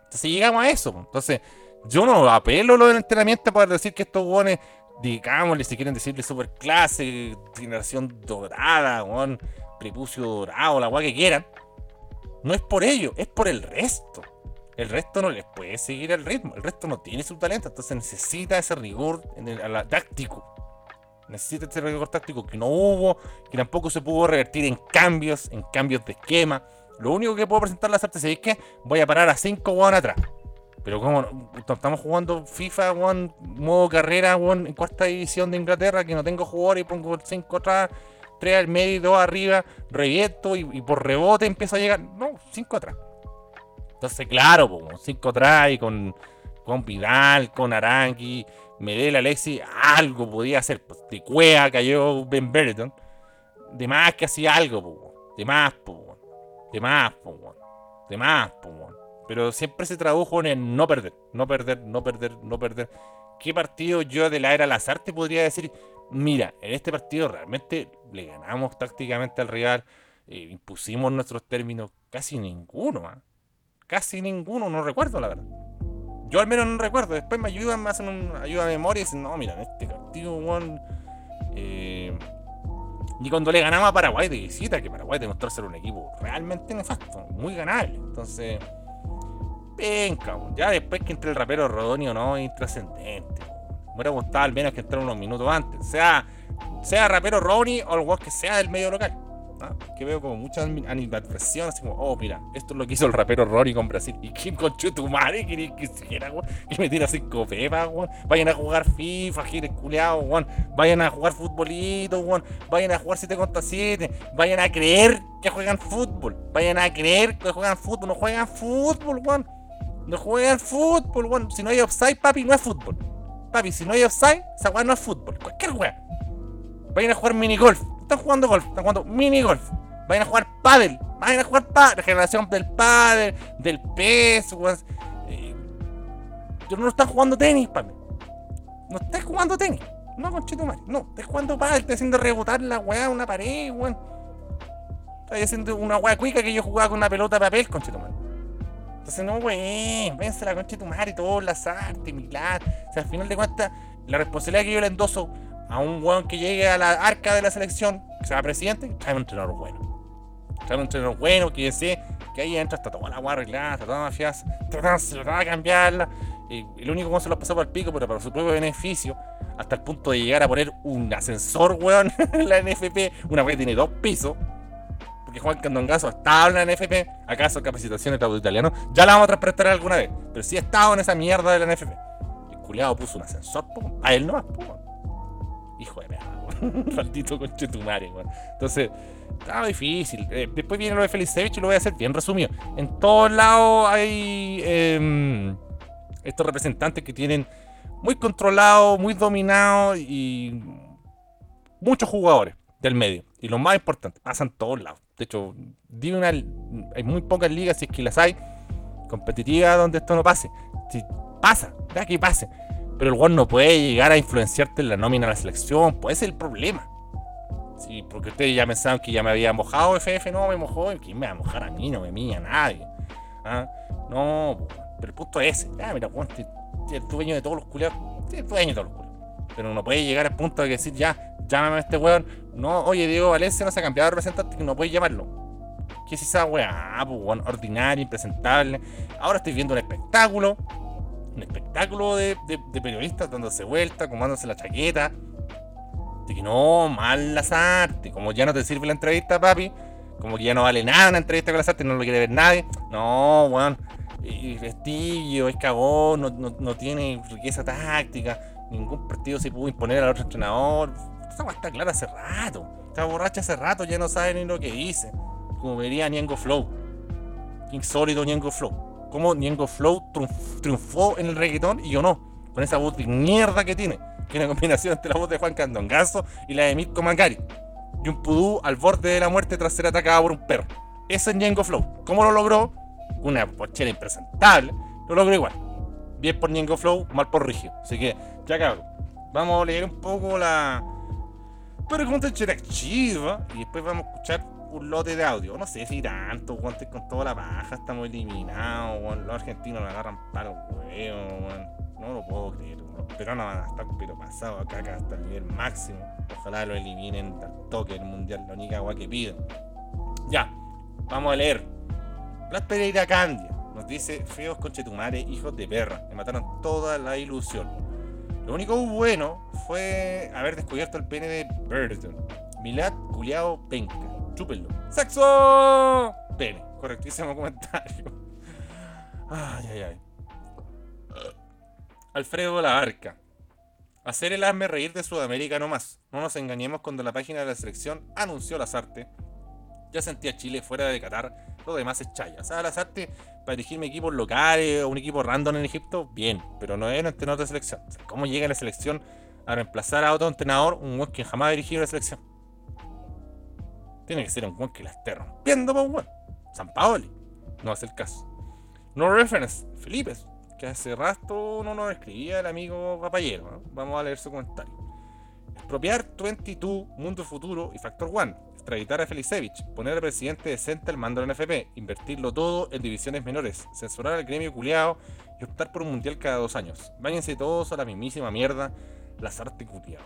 Entonces llegamos a eso. Entonces, yo no apelo lo del entrenamiento para decir que estos hueones, digámosle, si quieren decirle super clase, generación dorada, weón, prepucio dorado, la weá que quieran. No es por ello, es por el resto. El resto no les puede seguir el ritmo. El resto no tiene su talento. Entonces necesita ese rigor a la- táctico. Necesita ese rigor táctico que no hubo, que tampoco se pudo revertir en cambios, en cambios de esquema. Lo único que puedo presentar las artes es que voy a parar a 5 weón atrás. Pero como estamos jugando FIFA, weón, modo carrera, weón, en cuarta división de Inglaterra, que no tengo jugadores y pongo 5 atrás, 3 al medio y 2 arriba, reviento y, por rebote empiezo a llegar. No, 5 atrás. Entonces, claro, 5 atrás y con, con Vidal, con Arangui, Medel, Alexi, algo podía hacer. Pues, de Cuea cayó Ben Brereton. De más que hacía algo, po, de más, po, de más, de más, po. Pero siempre se tradujo en no perder, no perder, no perder, no perder. ¿Qué partido yo de la era Lazarte podría decir? Mira, en este partido realmente le ganamos tácticamente al rival, eh, impusimos nuestros términos, casi ninguno, ¿ah? casi ninguno, no recuerdo la verdad. Yo al menos no recuerdo, después me ayudan, me hacen un ayuda de memoria y dicen, no, mira, en este partido, weón, eh, y cuando le ganamos a Paraguay de visita, que Paraguay demostró ser un equipo realmente nefasto, muy ganable. Entonces, venga, weón. ya después que entre el rapero Rodonio no, intrascendente. Me hubiera gustado al menos que entrara unos minutos antes. Sea, sea rapero Ronnie o el que sea del medio local. ¿ah? Que veo como mucha ani- animadversión, así como, oh, mira, esto es lo que hizo el rapero Ronnie con Brasil. ¿Y quién con tu madre quería que hiciera, weón? Que me tira cinco pepas, weón. Vayan a jugar FIFA, giles culeados, weón. Vayan a jugar futbolito, weón. Vayan a jugar 7 contra 7. Vayan a creer que juegan fútbol. Vayan a creer que juegan fútbol. No juegan fútbol, weón. No juegan fútbol, weón. Si no hay offside, papi, no es fútbol. Papi, si no hay offside, esa weá no es fútbol. Cualquier weá. Vayan a jugar minigolf. Están jugando golf, están jugando minigolf. Vayan a jugar pádel. Vayan a jugar pádel. La generación del pádel, del pez, weón. Eh, no están jugando tenis, papi. No estás jugando tenis. No, conchetumare. No, estás jugando pádel. Estás haciendo rebotar la weá una pared, weón. Estás haciendo una weá cuica que yo jugaba con una pelota de papel, conchetumare. Entonces, no, weón, vénse la concha de tu madre, todas las artes, Milán. O sea, al final de cuentas, la responsabilidad que yo le endoso a un weón que llegue a la arca de la selección, que sea presidente, trae un entrenador bueno. Trae un entrenador bueno, que sé que ahí entra, está toda la weá arreglada, está toda mafiasa, tratan tratan de cambiarla. Y el único que se lo pasó por el pico, pero para su propio beneficio, hasta el punto de llegar a poner un ascensor, weón, en la NFP, una que tiene dos pisos porque Juan Candongazo estaba en la NFP, acaso capacitación de italiano, ya la vamos a transprestar alguna vez, pero sí ha estado en esa mierda de la NFP. El culiado puso un ascensor, po, a él no po. Hijo de perra. Maldito conchetumare, weón. Entonces, estaba difícil. Eh, después viene lo de Felicevich y lo voy a hacer bien resumido. En todos lados hay em, estos representantes que tienen muy controlado, muy dominado y muchos jugadores del medio. Y lo más importante, pasan todos lados. De hecho, dime una, hay muy pocas ligas, si es que las hay, competitivas donde esto no pase. Si pasa, da que pase. Pero el weón no puede llegar a influenciarte en la nómina de la selección, pues ese es el problema. Sí, porque ustedes ya pensaban que ya me había mojado FF, no me mojó. ¿Quién me va a mojar a mí? No me mía nadie. ¿Ah? No, pero el punto es ese. Ya, mira, si el dueño de todos los culiados. El dueño de todos los culiados. Pero no puede llegar al punto de decir, ya, llámame a este weón. No, oye, Diego Valencia no se ha cambiado de representante, que no puede llamarlo. ¿Qué es esa weá? Pues, weón, ordinario, impresentable. Ahora estoy viendo un espectáculo. Un espectáculo de, periodistas dándose vuelta, comándose la chaqueta. De que no, mal las artes. Como ya no te sirve la entrevista, papi. Como que ya no vale nada una entrevista con las artes, no lo quiere ver nadie. No, weón. Y vestillo, es cagón, no, no- no tiene riqueza táctica. Ningún partido se pudo imponer al otro entrenador. Esa está clara hace rato. Está borracha hace rato, ya no sabe ni lo que dice. Como vería Niengo Flow. Insólito Niengo Flow. Cómo Niengo Flow triunf- triunfó en el reggaetón y yo no. Con esa voz de mierda que tiene. Que una combinación entre la voz de Juan Candongazo y la de Mirko Macari. Y un pudú al borde de la muerte tras ser atacado por un perro. Ese es Niengo Flow. ¿Cómo lo logró? Una pochera impresentable. Lo logró igual. Bien por Niengo Flow, mal por Rigio. Así que, ya cabrón. Vamos a leer un poco la pregunta interactiva y después vamos a escuchar un lote de audio. No sé si tanto, estoy con toda la baja, estamos eliminados. Los argentinos nos agarran para los weón. No lo puedo creer. Los peruanos van a estar pero pasados acá, acá hasta el nivel máximo. Ojalá lo eliminen al toque del mundial, la única agua que piden. Ya, vamos a leer. Blas Pereira Candia nos dice: Feos conchetumares, hijos de perra. Me mataron toda la ilusión. Lo único bueno fue haber descubierto el pene de Burton. Milad, culiao, penca. Chúpenlo. ¡Sexo! Pene. Correctísimo comentario. Ay, ay, ay. Alfredo La Arca. Hacer el hazme reír de Sudamérica no más. No nos engañemos cuando la página de la selección anunció las artes. Ya sentía Chile fuera de Qatar. Lo demás es chaya. O sea, las artes para dirigirme equipos locales o un equipo random en Egipto, bien. Pero no es un entrenador de selección. ¿Cómo llega la selección a reemplazar a otro entrenador, un weón que jamás ha dirigido la selección? Tiene que ser un weón que la esté rompiendo, pues weón. San Paoli. No es el caso. No reference. Felipe. Que hace rato no nos escribía el amigo Papayero. Vamos a leer su comentario. Expropiar 22, Mundo Futuro y Factor One. Extraditar a Felicevich. Poner al presidente decente al mando del NFP. Invertirlo todo en divisiones menores. Censurar al gremio culiado y optar por un mundial cada dos años. Váyanse todos a la mismísima mierda. Las artes culiado.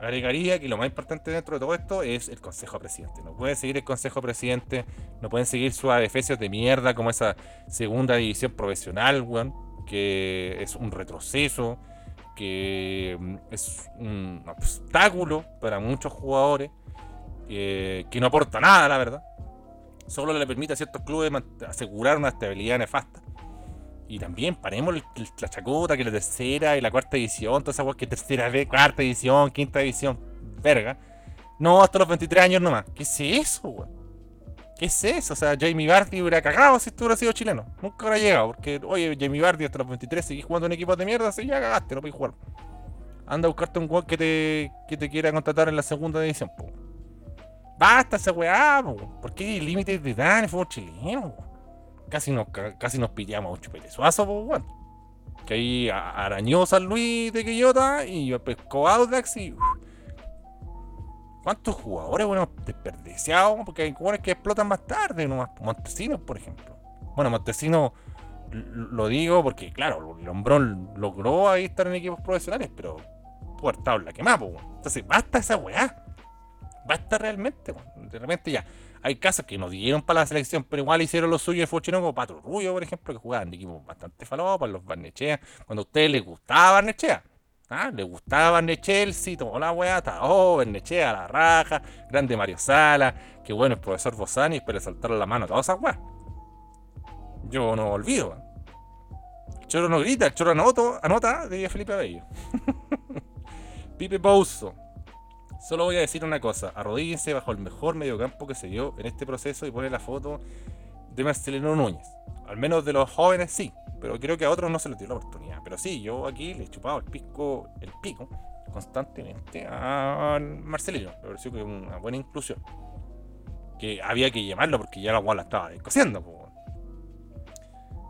Agregaría que lo más importante dentro de todo esto es el Consejo Presidente. No pueden seguir el Consejo Presidente, no pueden seguir sus adefesios de mierda como esa segunda división profesional, weón, que es un retroceso, que mm, es un obstáculo para muchos jugadores, que, que no aporta nada, la verdad. Solo le permite a ciertos clubes asegurar una estabilidad nefasta. Y también paremos la chacota, que la tercera y la cuarta edición, todas esas cosas que tercera vez, cuarta edición, quinta edición, verga. No, hasta los 23 años nomás. ¿Qué es eso, weón? ¿Qué es eso? O sea, Jamie Vardy hubiera cagado si esto hubiera sido chileno. Nunca hubiera llegado, porque, oye, Jamie Vardy hasta los 23 seguís jugando en equipos de mierda, así ya cagaste, no puedes jugar. Anda a buscarte un weón que te, que te quiera contratar en la segunda división, po. Basta esa weá, po. ¿Por límites de edad en el fútbol chileno? Casi nos, ca- casi nos pillamos chupelezuazo, po, weón. Que ahí arañó San Luis de Quillota y yo pescó Audax y. ¿Cuántos jugadores, bueno, desperdiciados? Porque hay jugadores que explotan más tarde, nomás. Montesinos, por ejemplo. Bueno, Montesinos lo digo porque, claro, Lombrón logró ahí estar en equipos profesionales, pero pudo haber estado en la quemada, weón. Entonces, basta esa weá. Basta realmente, weón. De repente ya. Hay casos que no dieron para la selección, pero igual hicieron lo suyo de Fuchino como Pato Rubio, por ejemplo, que jugaban de equipos bastante falopas, los Barnechea, cuando a ustedes les gustaba Barnechea. ¿Ah? Les gustaba Barnechea, el sí, tomó la weá, oh, Barnechea, la raja, grande Mario Sala, que bueno el profesor Bosani, pero le saltaron la mano a todas esas weas. Yo no olvido. El choro no grita, el choro anota, anota, diría Felipe Abello. Pipe Pouso. Solo voy a decir una cosa, arrodíllense bajo el mejor mediocampo que se dio en este proceso y pone la foto de Marcelino Núñez. Al menos de los jóvenes sí, pero creo que a otros no se les dio la oportunidad. Pero sí, yo aquí le he chupado el pico, el pico constantemente a Marcelino. Me pareció que una buena inclusión. Que había que llamarlo porque ya la guala estaba descosiendo.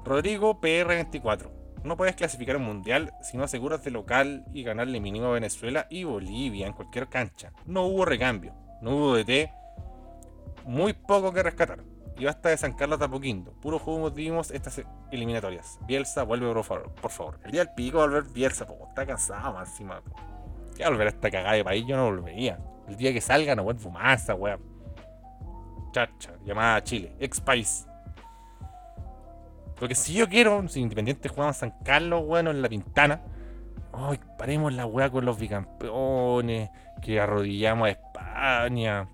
Rodrigo PR24. No puedes clasificar un mundial si no aseguras de local y ganarle mínimo a Venezuela y Bolivia en cualquier cancha. No hubo recambio, no hubo DT, muy poco que rescatar. Y basta de San Carlos de Apoquindo. Puro juego dimos estas eliminatorias. Bielsa, vuelve por favor. Por favor. El día del pico va a volver Bielsa, po. Está cansado más encima. po. ¿Qué va a volver a esta cagada de país? Yo no volvería. El día que salga no vuelvo más wea. Chacha, llamada a Chile. Ex país. Lo que si yo quiero, si Independiente jugamos San Carlos, bueno, en la pintana. Ay, paremos la wea con los bicampeones. Que arrodillamos a España.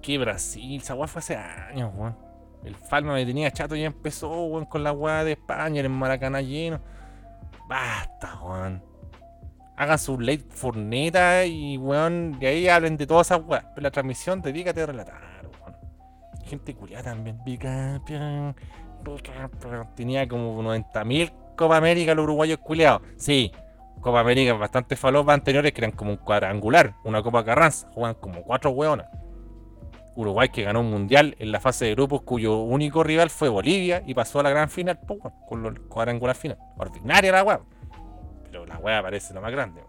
Que Brasil. Esa wea fue hace años, weón. El Falma me tenía chato y ya empezó, weón, con la wea de España, el Maracaná lleno. Basta, weón. Hagan su late forneta y, weón, de ahí hablen de todas esas weas. Pero la transmisión, dedícate a relatar, weón. Gente culiada también. Bicampeón. Tenía como 90.000 Copa América los uruguayos culiados. Sí, Copa América bastante falopas anteriores que eran como un cuadrangular. Una Copa Carranza. Juegan como cuatro weonas. Uruguay que ganó un mundial en la fase de grupos cuyo único rival fue Bolivia y pasó a la gran final weón, con el cuadrangular final. Ordinaria la weá. Pero la weá parece lo más grande.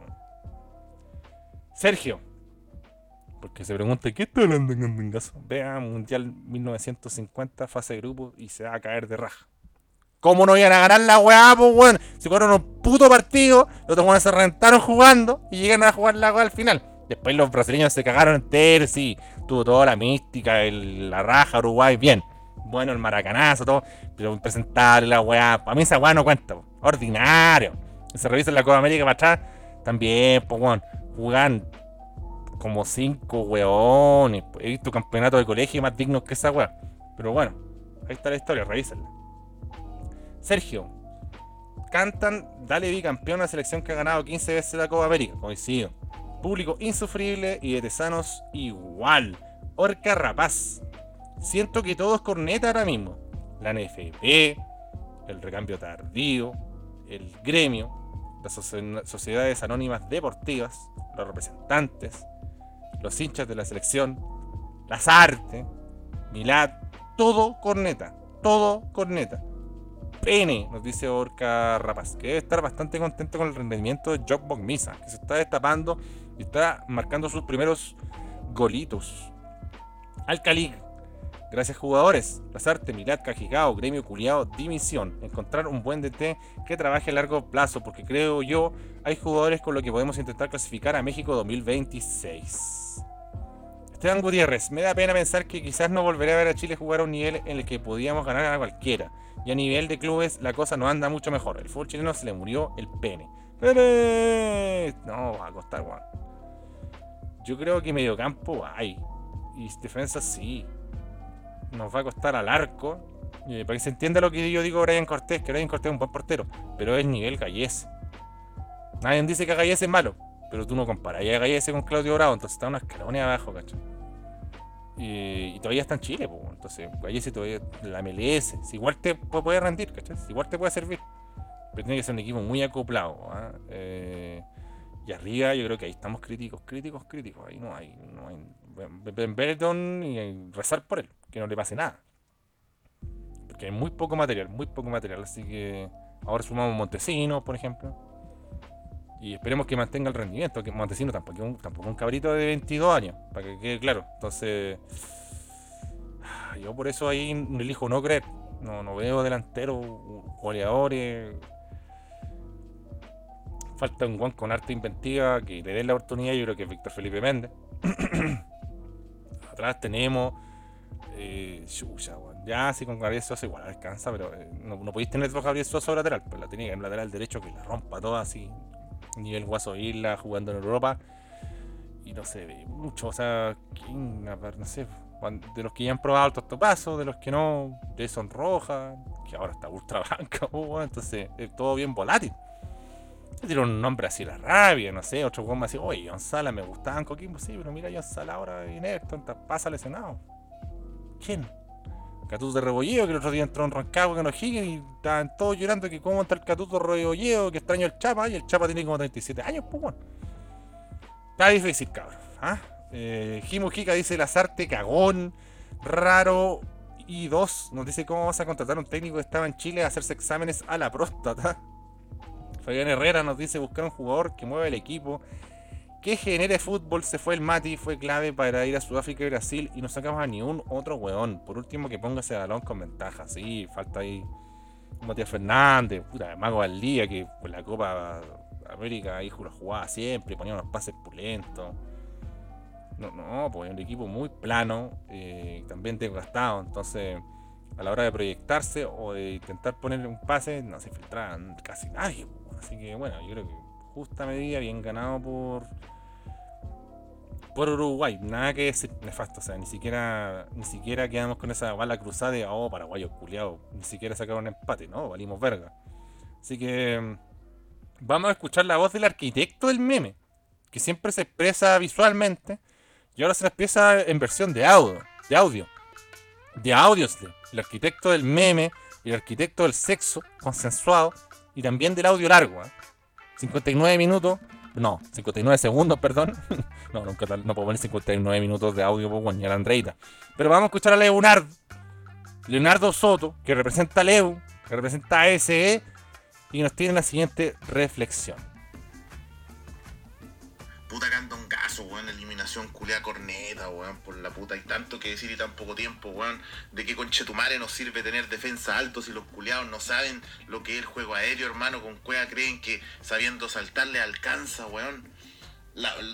Sergio. Porque se pregunta, ¿qué está hablando en? Vea Mundial 1950, fase de grupos y se va a caer de raja. ¿Cómo no iban a ganar la weá, pues weón? Se jugaron un puto partido, los otros se reventaron jugando y llegan a jugar la weá al final. Después los brasileños se cagaron enteros, sí. Tuvo toda la mística, la raja, Uruguay, bien. Bueno, el maracanazo, todo. Pero impresentable la weá. Para mí esa weá no cuenta, po. Ordinario. Se revisa la Copa América para atrás. También, pues weón. Jugan como cinco weones. He visto campeonatos de colegio más dignos que esa weá. Pero bueno, ahí está la historia, revísenla. Sergio. Cantan, dale bicampeón a la selección que ha ganado 15 veces la Copa América. Coincido. Público insufrible y de tesanos igual. Orca rapaz. Siento que todo es corneta ahora mismo. La NFP, el recambio tardío, el gremio, las socie- sociedades anónimas deportivas, los representantes, los hinchas de la selección, las artes, Milad, todo corneta, todo corneta. Pene, nos dice Orca Rapaz, que debe estar bastante contento con el rendimiento de Jock Misa, que se está destapando y está marcando sus primeros golitos. Alcalí, gracias jugadores, Lazarte, Milad, Cajigao, Gremio Culiao, Dimisión, encontrar un buen DT que trabaje a largo plazo, porque creo yo hay jugadores con los que podemos intentar clasificar a México 2026. Esteban Gutiérrez, me da pena pensar que quizás no volveré a ver a Chile jugar a un nivel en el que podíamos ganar a cualquiera. Y a nivel de clubes la cosa no anda mucho mejor. El fútbol chileno se le murió el pene. ¡Pene! No, va a costar, weón. Yo creo que mediocampo hay. Y defensa sí. Nos va a costar al arco. Eh, para que se entienda lo que yo digo Brian Cortés, que Brian Cortés es un buen portero. Pero es nivel Gallese. Nadie dice que Gallese es malo. Pero tú no comparas a Gallese con Claudio Bravo. Entonces está unos escalones abajo, ¿cachai? Y, todavía está en Chile, pues. Entonces, Gallese todavía la MLS. Si igual te pu- puede rendir, ¿cachai? Si igual te puede servir. Pero tiene que ser un equipo muy acoplado. ¿ah? Eh, y arriba yo creo que ahí estamos críticos, críticos, críticos. Ahí no hay. No hay y rezar por él, que no le pase nada. Porque hay muy poco material, muy poco material. Así que ahora sumamos Montesino, por ejemplo. Y esperemos que mantenga el rendimiento, que Montesino tampoco es tampoco un cabrito de 22 años, para que quede claro. Entonces, yo por eso ahí elijo no creer. No, no veo delanteros, goleadores. Falta un guan con arte inventiva que le den la oportunidad. Yo creo que es Víctor Felipe Méndez. Atrás tenemos. Eh. Ya, sí, con Gabriel Sosa igual alcanza, pero eh, no, no podéis tener dos Gabriel Sosa lateral. Pues la tenía en lateral derecho que la rompa toda así. Nivel Guaso Isla jugando en Europa. Y no se ve mucho. O sea, ¿quién? No sé. De los que ya han probado el tostopazo, de los que no, Jason Roja, que ahora está ultra banca, pues, entonces es todo bien volátil. Tiene un nombre así la rabia, no sé, otro me decía, oye, John Sala me gustaba en Coquimbo, sí, pero mira John Sala ahora en está- pasa lesionado. ¿Quién? Catuto de Rebolleo, que el otro día entró en Rancagua con los Higgins y estaban todos llorando que cómo está el Catuto de Rebolleo, que extraño el Chapa, y el Chapa tiene como 37 años, pues. Está difícil, cabrón. ¿ah? Eh, Jimujica dice Lazarte, cagón, raro. Y dos, nos dice cómo vas a contratar a un técnico que estaba en Chile a hacerse exámenes a la próstata. Fabián Herrera nos dice buscar un jugador que mueva el equipo, que genere fútbol. Se fue el Mati, fue clave para ir a Sudáfrica y Brasil y no sacamos a ni un otro weón. Por último, que ponga ese balón con ventaja. Sí, falta ahí Matías Fernández, puta, Mago al día, que por la Copa América ahí jugaba siempre, ponía unos pases pulentos. No, no, pues un equipo muy plano, eh, también desgastado. Entonces, a la hora de proyectarse o de intentar ponerle un pase, no se filtraban casi nadie. pues. Así que bueno, yo creo que justa medida, bien ganado por por Uruguay. Nada que decir nefasto. O sea, ni siquiera, ni siquiera quedamos con esa bala cruzada de oh, paraguayos culiados. Ni siquiera sacaron empate, ¿no? Valimos verga. Así que vamos a escuchar la voz del arquitecto del meme, que siempre se expresa visualmente y ahora se expresa en versión de audio, de audio, de audios. El arquitecto del meme, el arquitecto del sexo consensuado y también del audio largo. ¿eh? 59 minutos, no, 59 segundos, perdón. no, nunca no puedo poner 59 minutos de audio, a la Andreita. Pero vamos a escuchar a Leonardo, Leonardo Soto, que representa a Leu, que representa a SE, y nos tiene la siguiente reflexión. Puta weón, eliminación culea corneta, weón, por la puta. Hay tanto que decir y tan poco tiempo, weón. De qué conchetumare nos sirve tener defensa altos si los culeados no saben lo que es el juego aéreo, hermano. Con cueva creen que sabiendo saltar le alcanza, weón.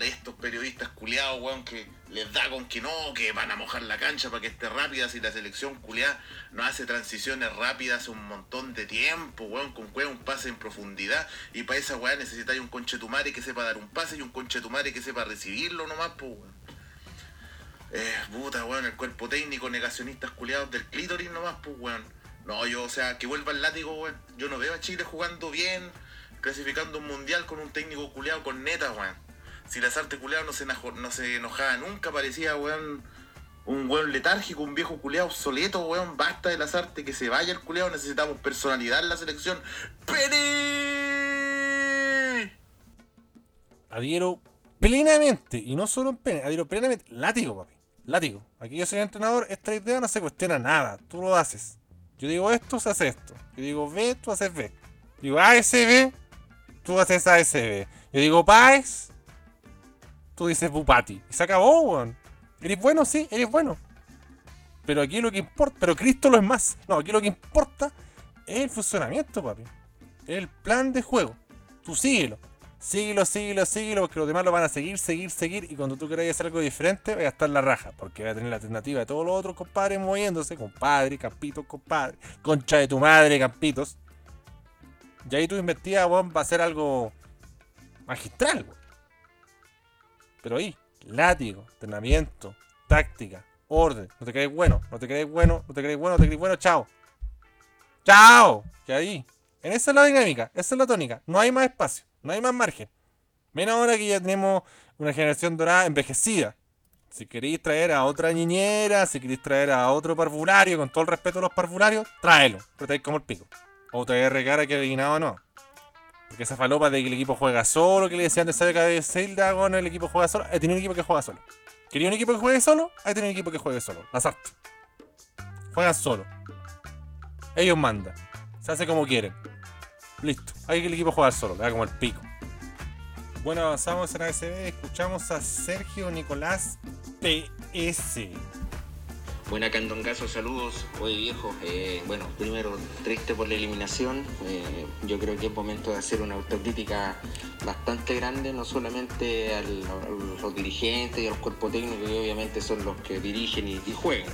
Estos periodistas culeados, weón, que les da con que no, que van a mojar la cancha para que esté rápida si la selección culeada no hace transiciones rápidas hace un montón de tiempo, weón, con cueva un pase en profundidad y para esa weá necesitáis un conchetumare que sepa dar un pase y un conchetumare que sepa recibirlo nomás, pues, weón. Eh, puta, weón, el cuerpo técnico, negacionistas culeados del clítoris nomás, pues, weón. No, yo, o sea, que vuelva el látigo, weón. Yo no veo a Chile jugando bien, clasificando un mundial con un técnico culeado con neta, weón. Si las artes culeado no se, no se enojaba nunca, parecía, weón, un weón letárgico, un viejo culeado obsoleto, weón. Basta de las artes, que se vaya el culeado, necesitamos personalidad en la selección. ¡Pene! adhiero plenamente, y no solo en pene, adhiero plenamente, látigo, papi, látigo. Aquí yo soy entrenador, esta idea no se cuestiona nada, tú lo haces. Yo digo esto, se hace esto. Yo digo B, tú haces B. Digo ASB, tú haces ASB. Yo digo Paes, tú dices Bupati. Y se acabó, weón. Eres bueno, sí, eres bueno. Pero aquí lo que importa, pero Cristo lo es más. No, aquí lo que importa es el funcionamiento, papi. El plan de juego. Tú síguelo. Síguelo, síguelo, síguelo, porque los demás lo van a seguir, seguir, seguir. Y cuando tú quieras hacer algo diferente, va a estar la raja. Porque va a tener la alternativa de todos los otros compadres moviéndose. Compadre, Campitos, compadre. Concha de tu madre, Campitos. Y ahí tu investiga, weón, va a ser algo magistral. Pero ahí, látigo, entrenamiento, táctica, orden. No te crees bueno, no te crees bueno, no te crees bueno, no te crees bueno, chao. ¡Chao! Que ahí. En esa es la dinámica, esa es la tónica. No hay más espacio, no hay más margen. Menos ahora que ya tenemos una generación dorada envejecida. Si queréis traer a otra niñera, si queréis traer a otro parvulario, con todo el respeto a los parvularios, tráelo. Traéis como el pico. O traer recara que adivinado no. Porque esa falopa de que el equipo juega solo, que le decían de cerca de Zelda con el equipo juega solo, he tenido un equipo que juega solo. ¿Quería un equipo que juegue solo? Hay tenido un equipo que juegue solo. Las Juegan solo. Ellos mandan. Se hace como quieren. Listo. Hay que el equipo jugar solo. Le da como el pico. Bueno, avanzamos en ASB. Escuchamos a Sergio Nicolás PS. Buena Candongazo, saludos. Oye viejo, eh, bueno, primero triste por la eliminación. Eh, yo creo que es momento de hacer una autocrítica bastante grande, no solamente a los dirigentes y a los cuerpos técnicos, que obviamente son los que dirigen y, y juegan.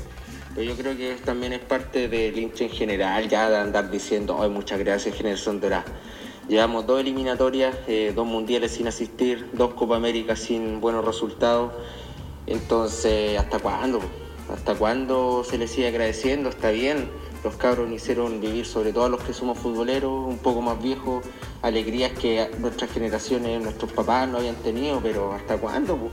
Pero yo creo que también es parte del hincha en general, ya de andar diciendo, ay, muchas gracias, Generación Dorada. Llevamos dos eliminatorias, eh, dos mundiales sin asistir, dos Copa América sin buenos resultados. Entonces, ¿hasta cuándo? ¿Hasta cuándo se les sigue agradeciendo? Está bien, los cabros hicieron vivir, sobre todo a los que somos futboleros, un poco más viejos, alegrías que nuestras generaciones, nuestros papás no habían tenido, pero ¿hasta cuándo?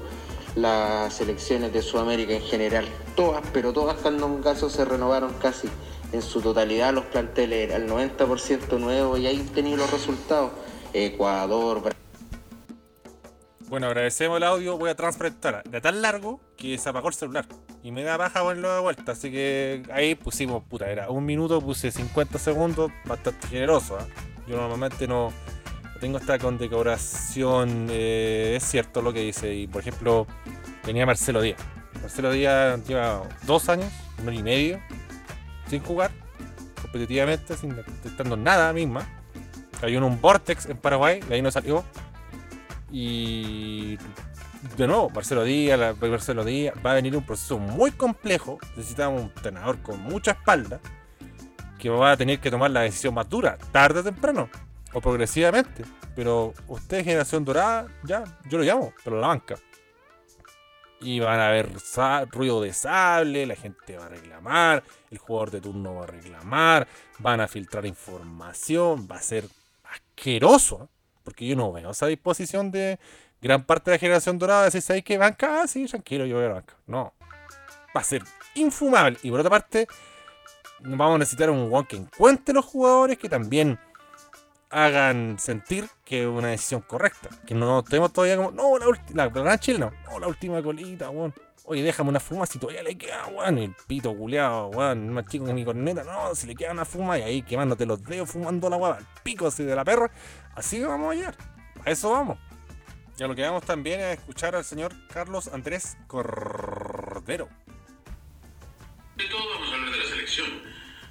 las selecciones de Sudamérica en general. Todas, pero todas Candongazo se renovaron casi en su totalidad los planteles, al 90% nuevo y ahí tenido los resultados. Ecuador, Brasil. Bueno, agradecemos el audio. Voy a transparentar. Era tan largo que se apagó el celular. Y me da baja ponerlo de vuelta. Así que ahí pusimos, puta, era un minuto, puse 50 segundos. Bastante generoso. ¿ah? Yo normalmente no tengo esta condecoración. eh, es cierto lo que dice. Y por ejemplo, venía Marcelo Díaz. Marcelo Díaz lleva dos años, un año y medio, sin jugar competitivamente, sin en nada misma. Cayó en un vortex en Paraguay, de ahí no salió. Y de nuevo, Marcelo Díaz, la- Marcelo Díaz, va a venir un proceso muy complejo. Necesitamos un entrenador con mucha espalda que va a tener que tomar la decisión más dura, tarde o temprano, o progresivamente. Pero usted, generación dorada, ya, yo lo llamo, pero la banca. Y van a haber ruido de sable, la gente va a reclamar, el jugador de turno va a reclamar, van a filtrar información, va a ser asqueroso. Porque yo no veo esa disposición de gran parte de la generación dorada de decir, ¿sabes qué? Banca, ah, sí, tranquilo, yo voy a banca. No. Va a ser infumable. Y por otra parte, vamos a necesitar un guan que encuentre los jugadores que también hagan sentir que es una decisión correcta. Que no tenemos todavía como, no, la última, la, gran Chile no, no, la última colita, weón. Oye, déjame una fuma si todavía le queda, weón. El pito culeado, weón, más chico que mi corneta, no, si le queda una fuma y ahí quemándote los dedos, fumando la weón, al pico así de la perra. Así que vamos a llegar. A eso vamos. Y a lo que vamos también es escuchar al señor Carlos Andrés Cordero. De todo vamos a hablar de la selección,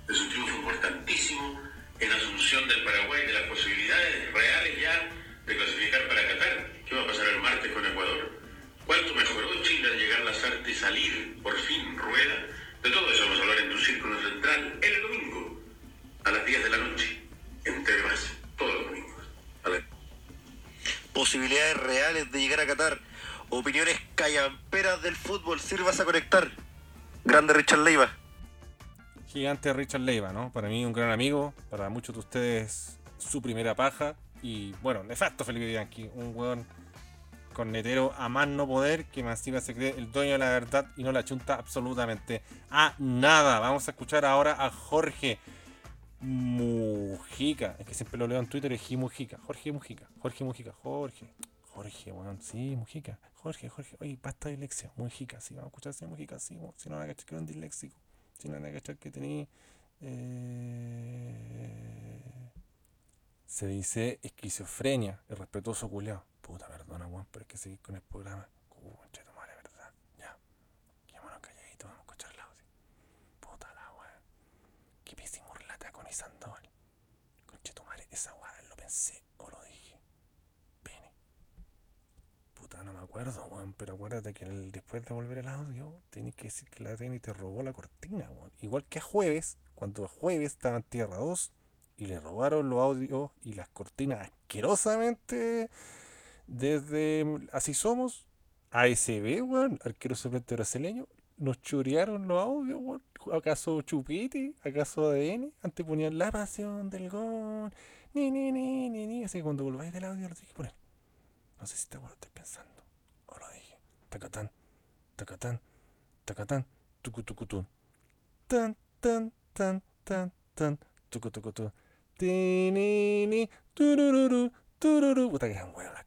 de su triunfo importantísimo en Asunción del Paraguay, de las posibilidades reales ya de clasificar para Qatar. ¿Qué va a pasar el martes con Ecuador? ¿Cuánto mejoró Chile al llegar a las artes y salir por fin rueda? De todo eso vamos a hablar en tu círculo central el domingo a las 10 de la noche en TV Más, todos los domingos. Posibilidades reales de llegar a Qatar, opiniones callamperas del fútbol, sirvas a conectar. Grande Richard Leiva. Gigante Richard Leiva, ¿no? Para mí un gran amigo, para muchos de ustedes su primera paja. Y bueno, nefasto Felipe Bianchi, un weón cornetero a más no poder que encima se cree el dueño de la verdad y no la chunta absolutamente a nada. Vamos a escuchar ahora a Jorge Mujica. Es que siempre lo leo en Twitter, es Mujica. Jorge Mujica, Jorge Mujica, Jorge. Jorge, weón, sí, Mujica. Jorge, Jorge. Oye, basta de dislexia. Mujica, sí, vamos a escuchar ese Mujica, sí. Si no van a cachar que era un disléxico. Si no van a cachar que tenía. eh, se dice esquizofrenia, el respetuoso culeado. Puta, perdona, weón, pero es que seguir con el programa. Uh, concha de tu madre, ¿verdad? Ya. Quémonos calladitos, vamos a escuchar el audio. Puta la weón. Qué pésimo con Sandoval. Concha de tu madre, esa weón lo pensé o lo dije. Pene. Puta, no me acuerdo, weón, pero acuérdate que después de volver el audio, tenés que decir que la TN te robó la cortina, weón. Igual que a jueves, cuando a jueves estaba Tierra 2 y le robaron los audios y las cortinas asquerosamente desde Así Somos, ASB, weón, arquero suplente brasileño, nos chorearon los audios. ¿Acaso Chupiti? ¿Acaso ADN? Antes ponían la pasión del gol. Ni, ni, ni, ni, ni. Así que cuando volváis del audio lo tienes que poner. No sé si te acuerdas, estoy pensando. O lo dije. Tacatán, tacatán, tacatán, tucutucutún. Tan, tan, tan, tan, tan, tucutucutún. Tinini, turururu, tururu. Puta que huevos las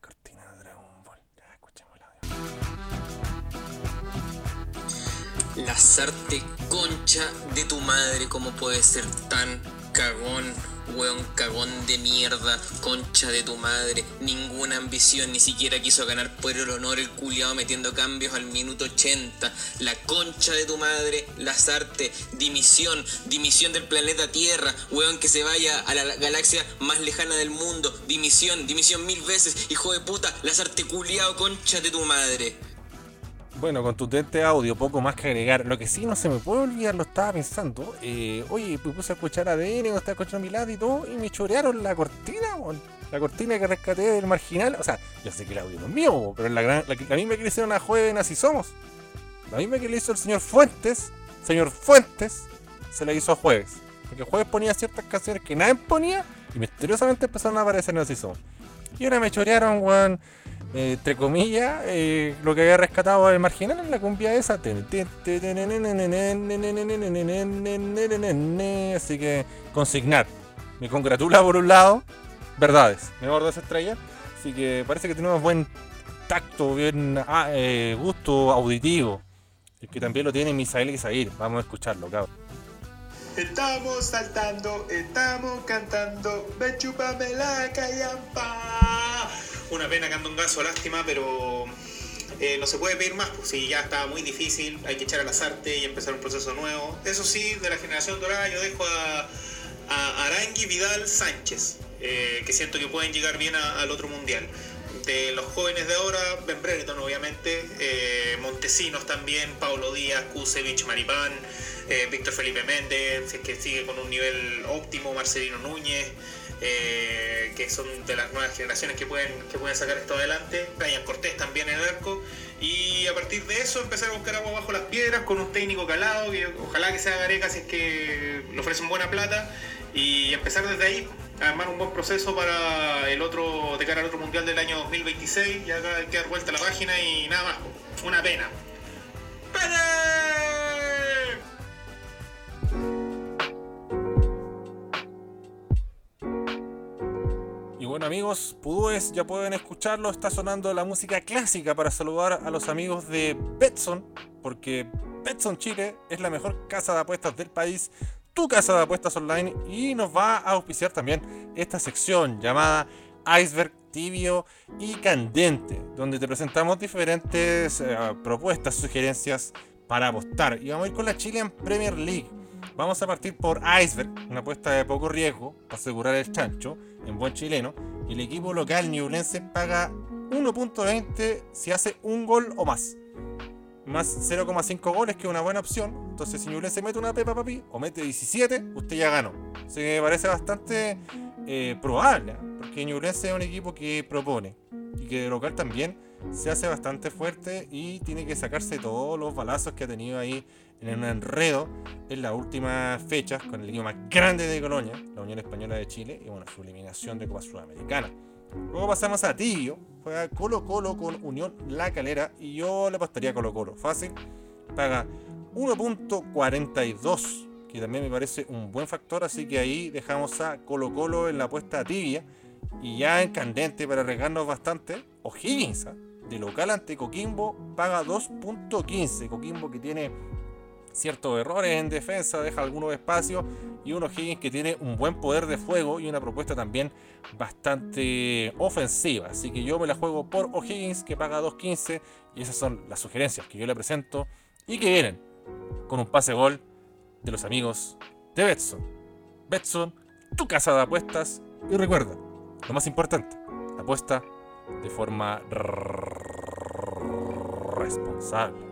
Lazarte concha de tu madre, ¿cómo puede ser tan cagón, weón cagón de mierda, concha de tu madre? Ninguna ambición, ni siquiera quiso ganar por el honor el culiao metiendo cambios al minuto 80. La concha de tu madre, Lazarte, dimisión, dimisión del planeta Tierra, weón que se vaya a la galaxia más lejana del mundo, dimisión, dimisión mil veces, hijo de puta, Lazarte culiao, concha de tu madre. Bueno, contundente audio, poco más que agregar. Lo que sí no se me puede olvidar, lo estaba pensando. eh, oye, me puse a escuchar ADN, cuando estaba escuchando mi lado y todo, y me chorearon la cortina. La cortina que rescaté del marginal. O sea, yo sé que el audio no es mío, pero la, gran, la, la misma que le hicieron a Jueves Así Somos. La misma que le hizo el señor Fuentes, señor Fuentes, se la hizo a Jueves. Porque Jueves ponía ciertas canciones que nadie ponía y misteriosamente empezaron a aparecer en Así Somos. Y ahora me chorearon, weón. Eh, entre comillas, eh, lo que había rescatado el marginal en la cumbia esa. Así que consignar. Me congratula por un lado, verdades. Me bordo esa estrella. Así que parece que tenemos buen tacto, bien ah, eh, gusto auditivo. El que también lo tiene Misael Isair. Vamos a escucharlo, cabrón. Estamos saltando, estamos cantando, me la callampa. Una pena Candongazo, lástima, pero eh, no se puede pedir más, pues si ya está muy difícil, hay que echar a las artes y empezar un proceso nuevo. Eso sí, de la generación dorada yo dejo a, a Arangui Vidal Sánchez, eh, que siento que pueden llegar bien a- al otro mundial. De los jóvenes de ahora, Ben Brereton obviamente, eh, Montesinos también, Paulo Díaz, Kusevich, Maripán, eh, Víctor Felipe Méndez, que sigue con un nivel óptimo, Marcelino Núñez, eh, que son de las nuevas generaciones que pueden, que pueden sacar esto adelante, Brian Cortés también en el arco, y a partir de eso empezar a buscar agua bajo las piedras con un técnico calado, que ojalá que sea Gareca si es que le ofrecen buena plata, y empezar desde ahí a armar un buen proceso para el otro, de cara al otro mundial del año 2026, y acá hay que dar vuelta la página y nada más, una pena. Bueno amigos, Pudúes ya pueden escucharlo, está sonando la música clásica para saludar a los amigos de Betson, porque Betson Chile es la mejor casa de apuestas del país, tu casa de apuestas online, y nos va a auspiciar también esta sección llamada Iceberg Tibio y Candente, donde te presentamos diferentes eh, propuestas, sugerencias para apostar. Y vamos a ir con la Chilean Premier League. Vamos a partir por Iceberg, una apuesta de poco riesgo asegurar el chancho en buen chileno. Y el equipo local Ñublense paga 1.20 si hace un gol o más. Más 0,5 goles, que es una buena opción. Entonces, si Ñublense mete una pepa, papi, o mete 17, usted ya ganó. Así que me parece bastante eh, probable, porque Ñublense es un equipo que propone y que de local también se hace bastante fuerte y tiene que sacarse todos los balazos que ha tenido ahí en un enredo en las últimas fechas con el equipo más grande de Colonia, la Unión Española de Chile, y bueno, su eliminación de Copa Sudamericana. Luego pasamos a Tibio, juega Colo Colo con Unión La Calera y yo le apostaría Colo Colo. Fácil, paga 1.42, que también me parece un buen factor, así que ahí dejamos a Colo Colo en la apuesta tibia. Y ya en candente para arriesgarnos bastante, O'Higgins, ¿ah? de local ante Coquimbo, paga 2.15. Coquimbo que tiene ciertos errores en defensa, deja algunos espacios y un O'Higgins que tiene un buen poder de fuego y una propuesta también bastante ofensiva. Así que yo me la juego por O'Higgins que paga 2.15 y esas son las sugerencias que yo le presento y que vienen con un pase gol de los amigos de Betson. Betson, tu casa de apuestas y recuerda, lo más importante, apuesta de forma responsable.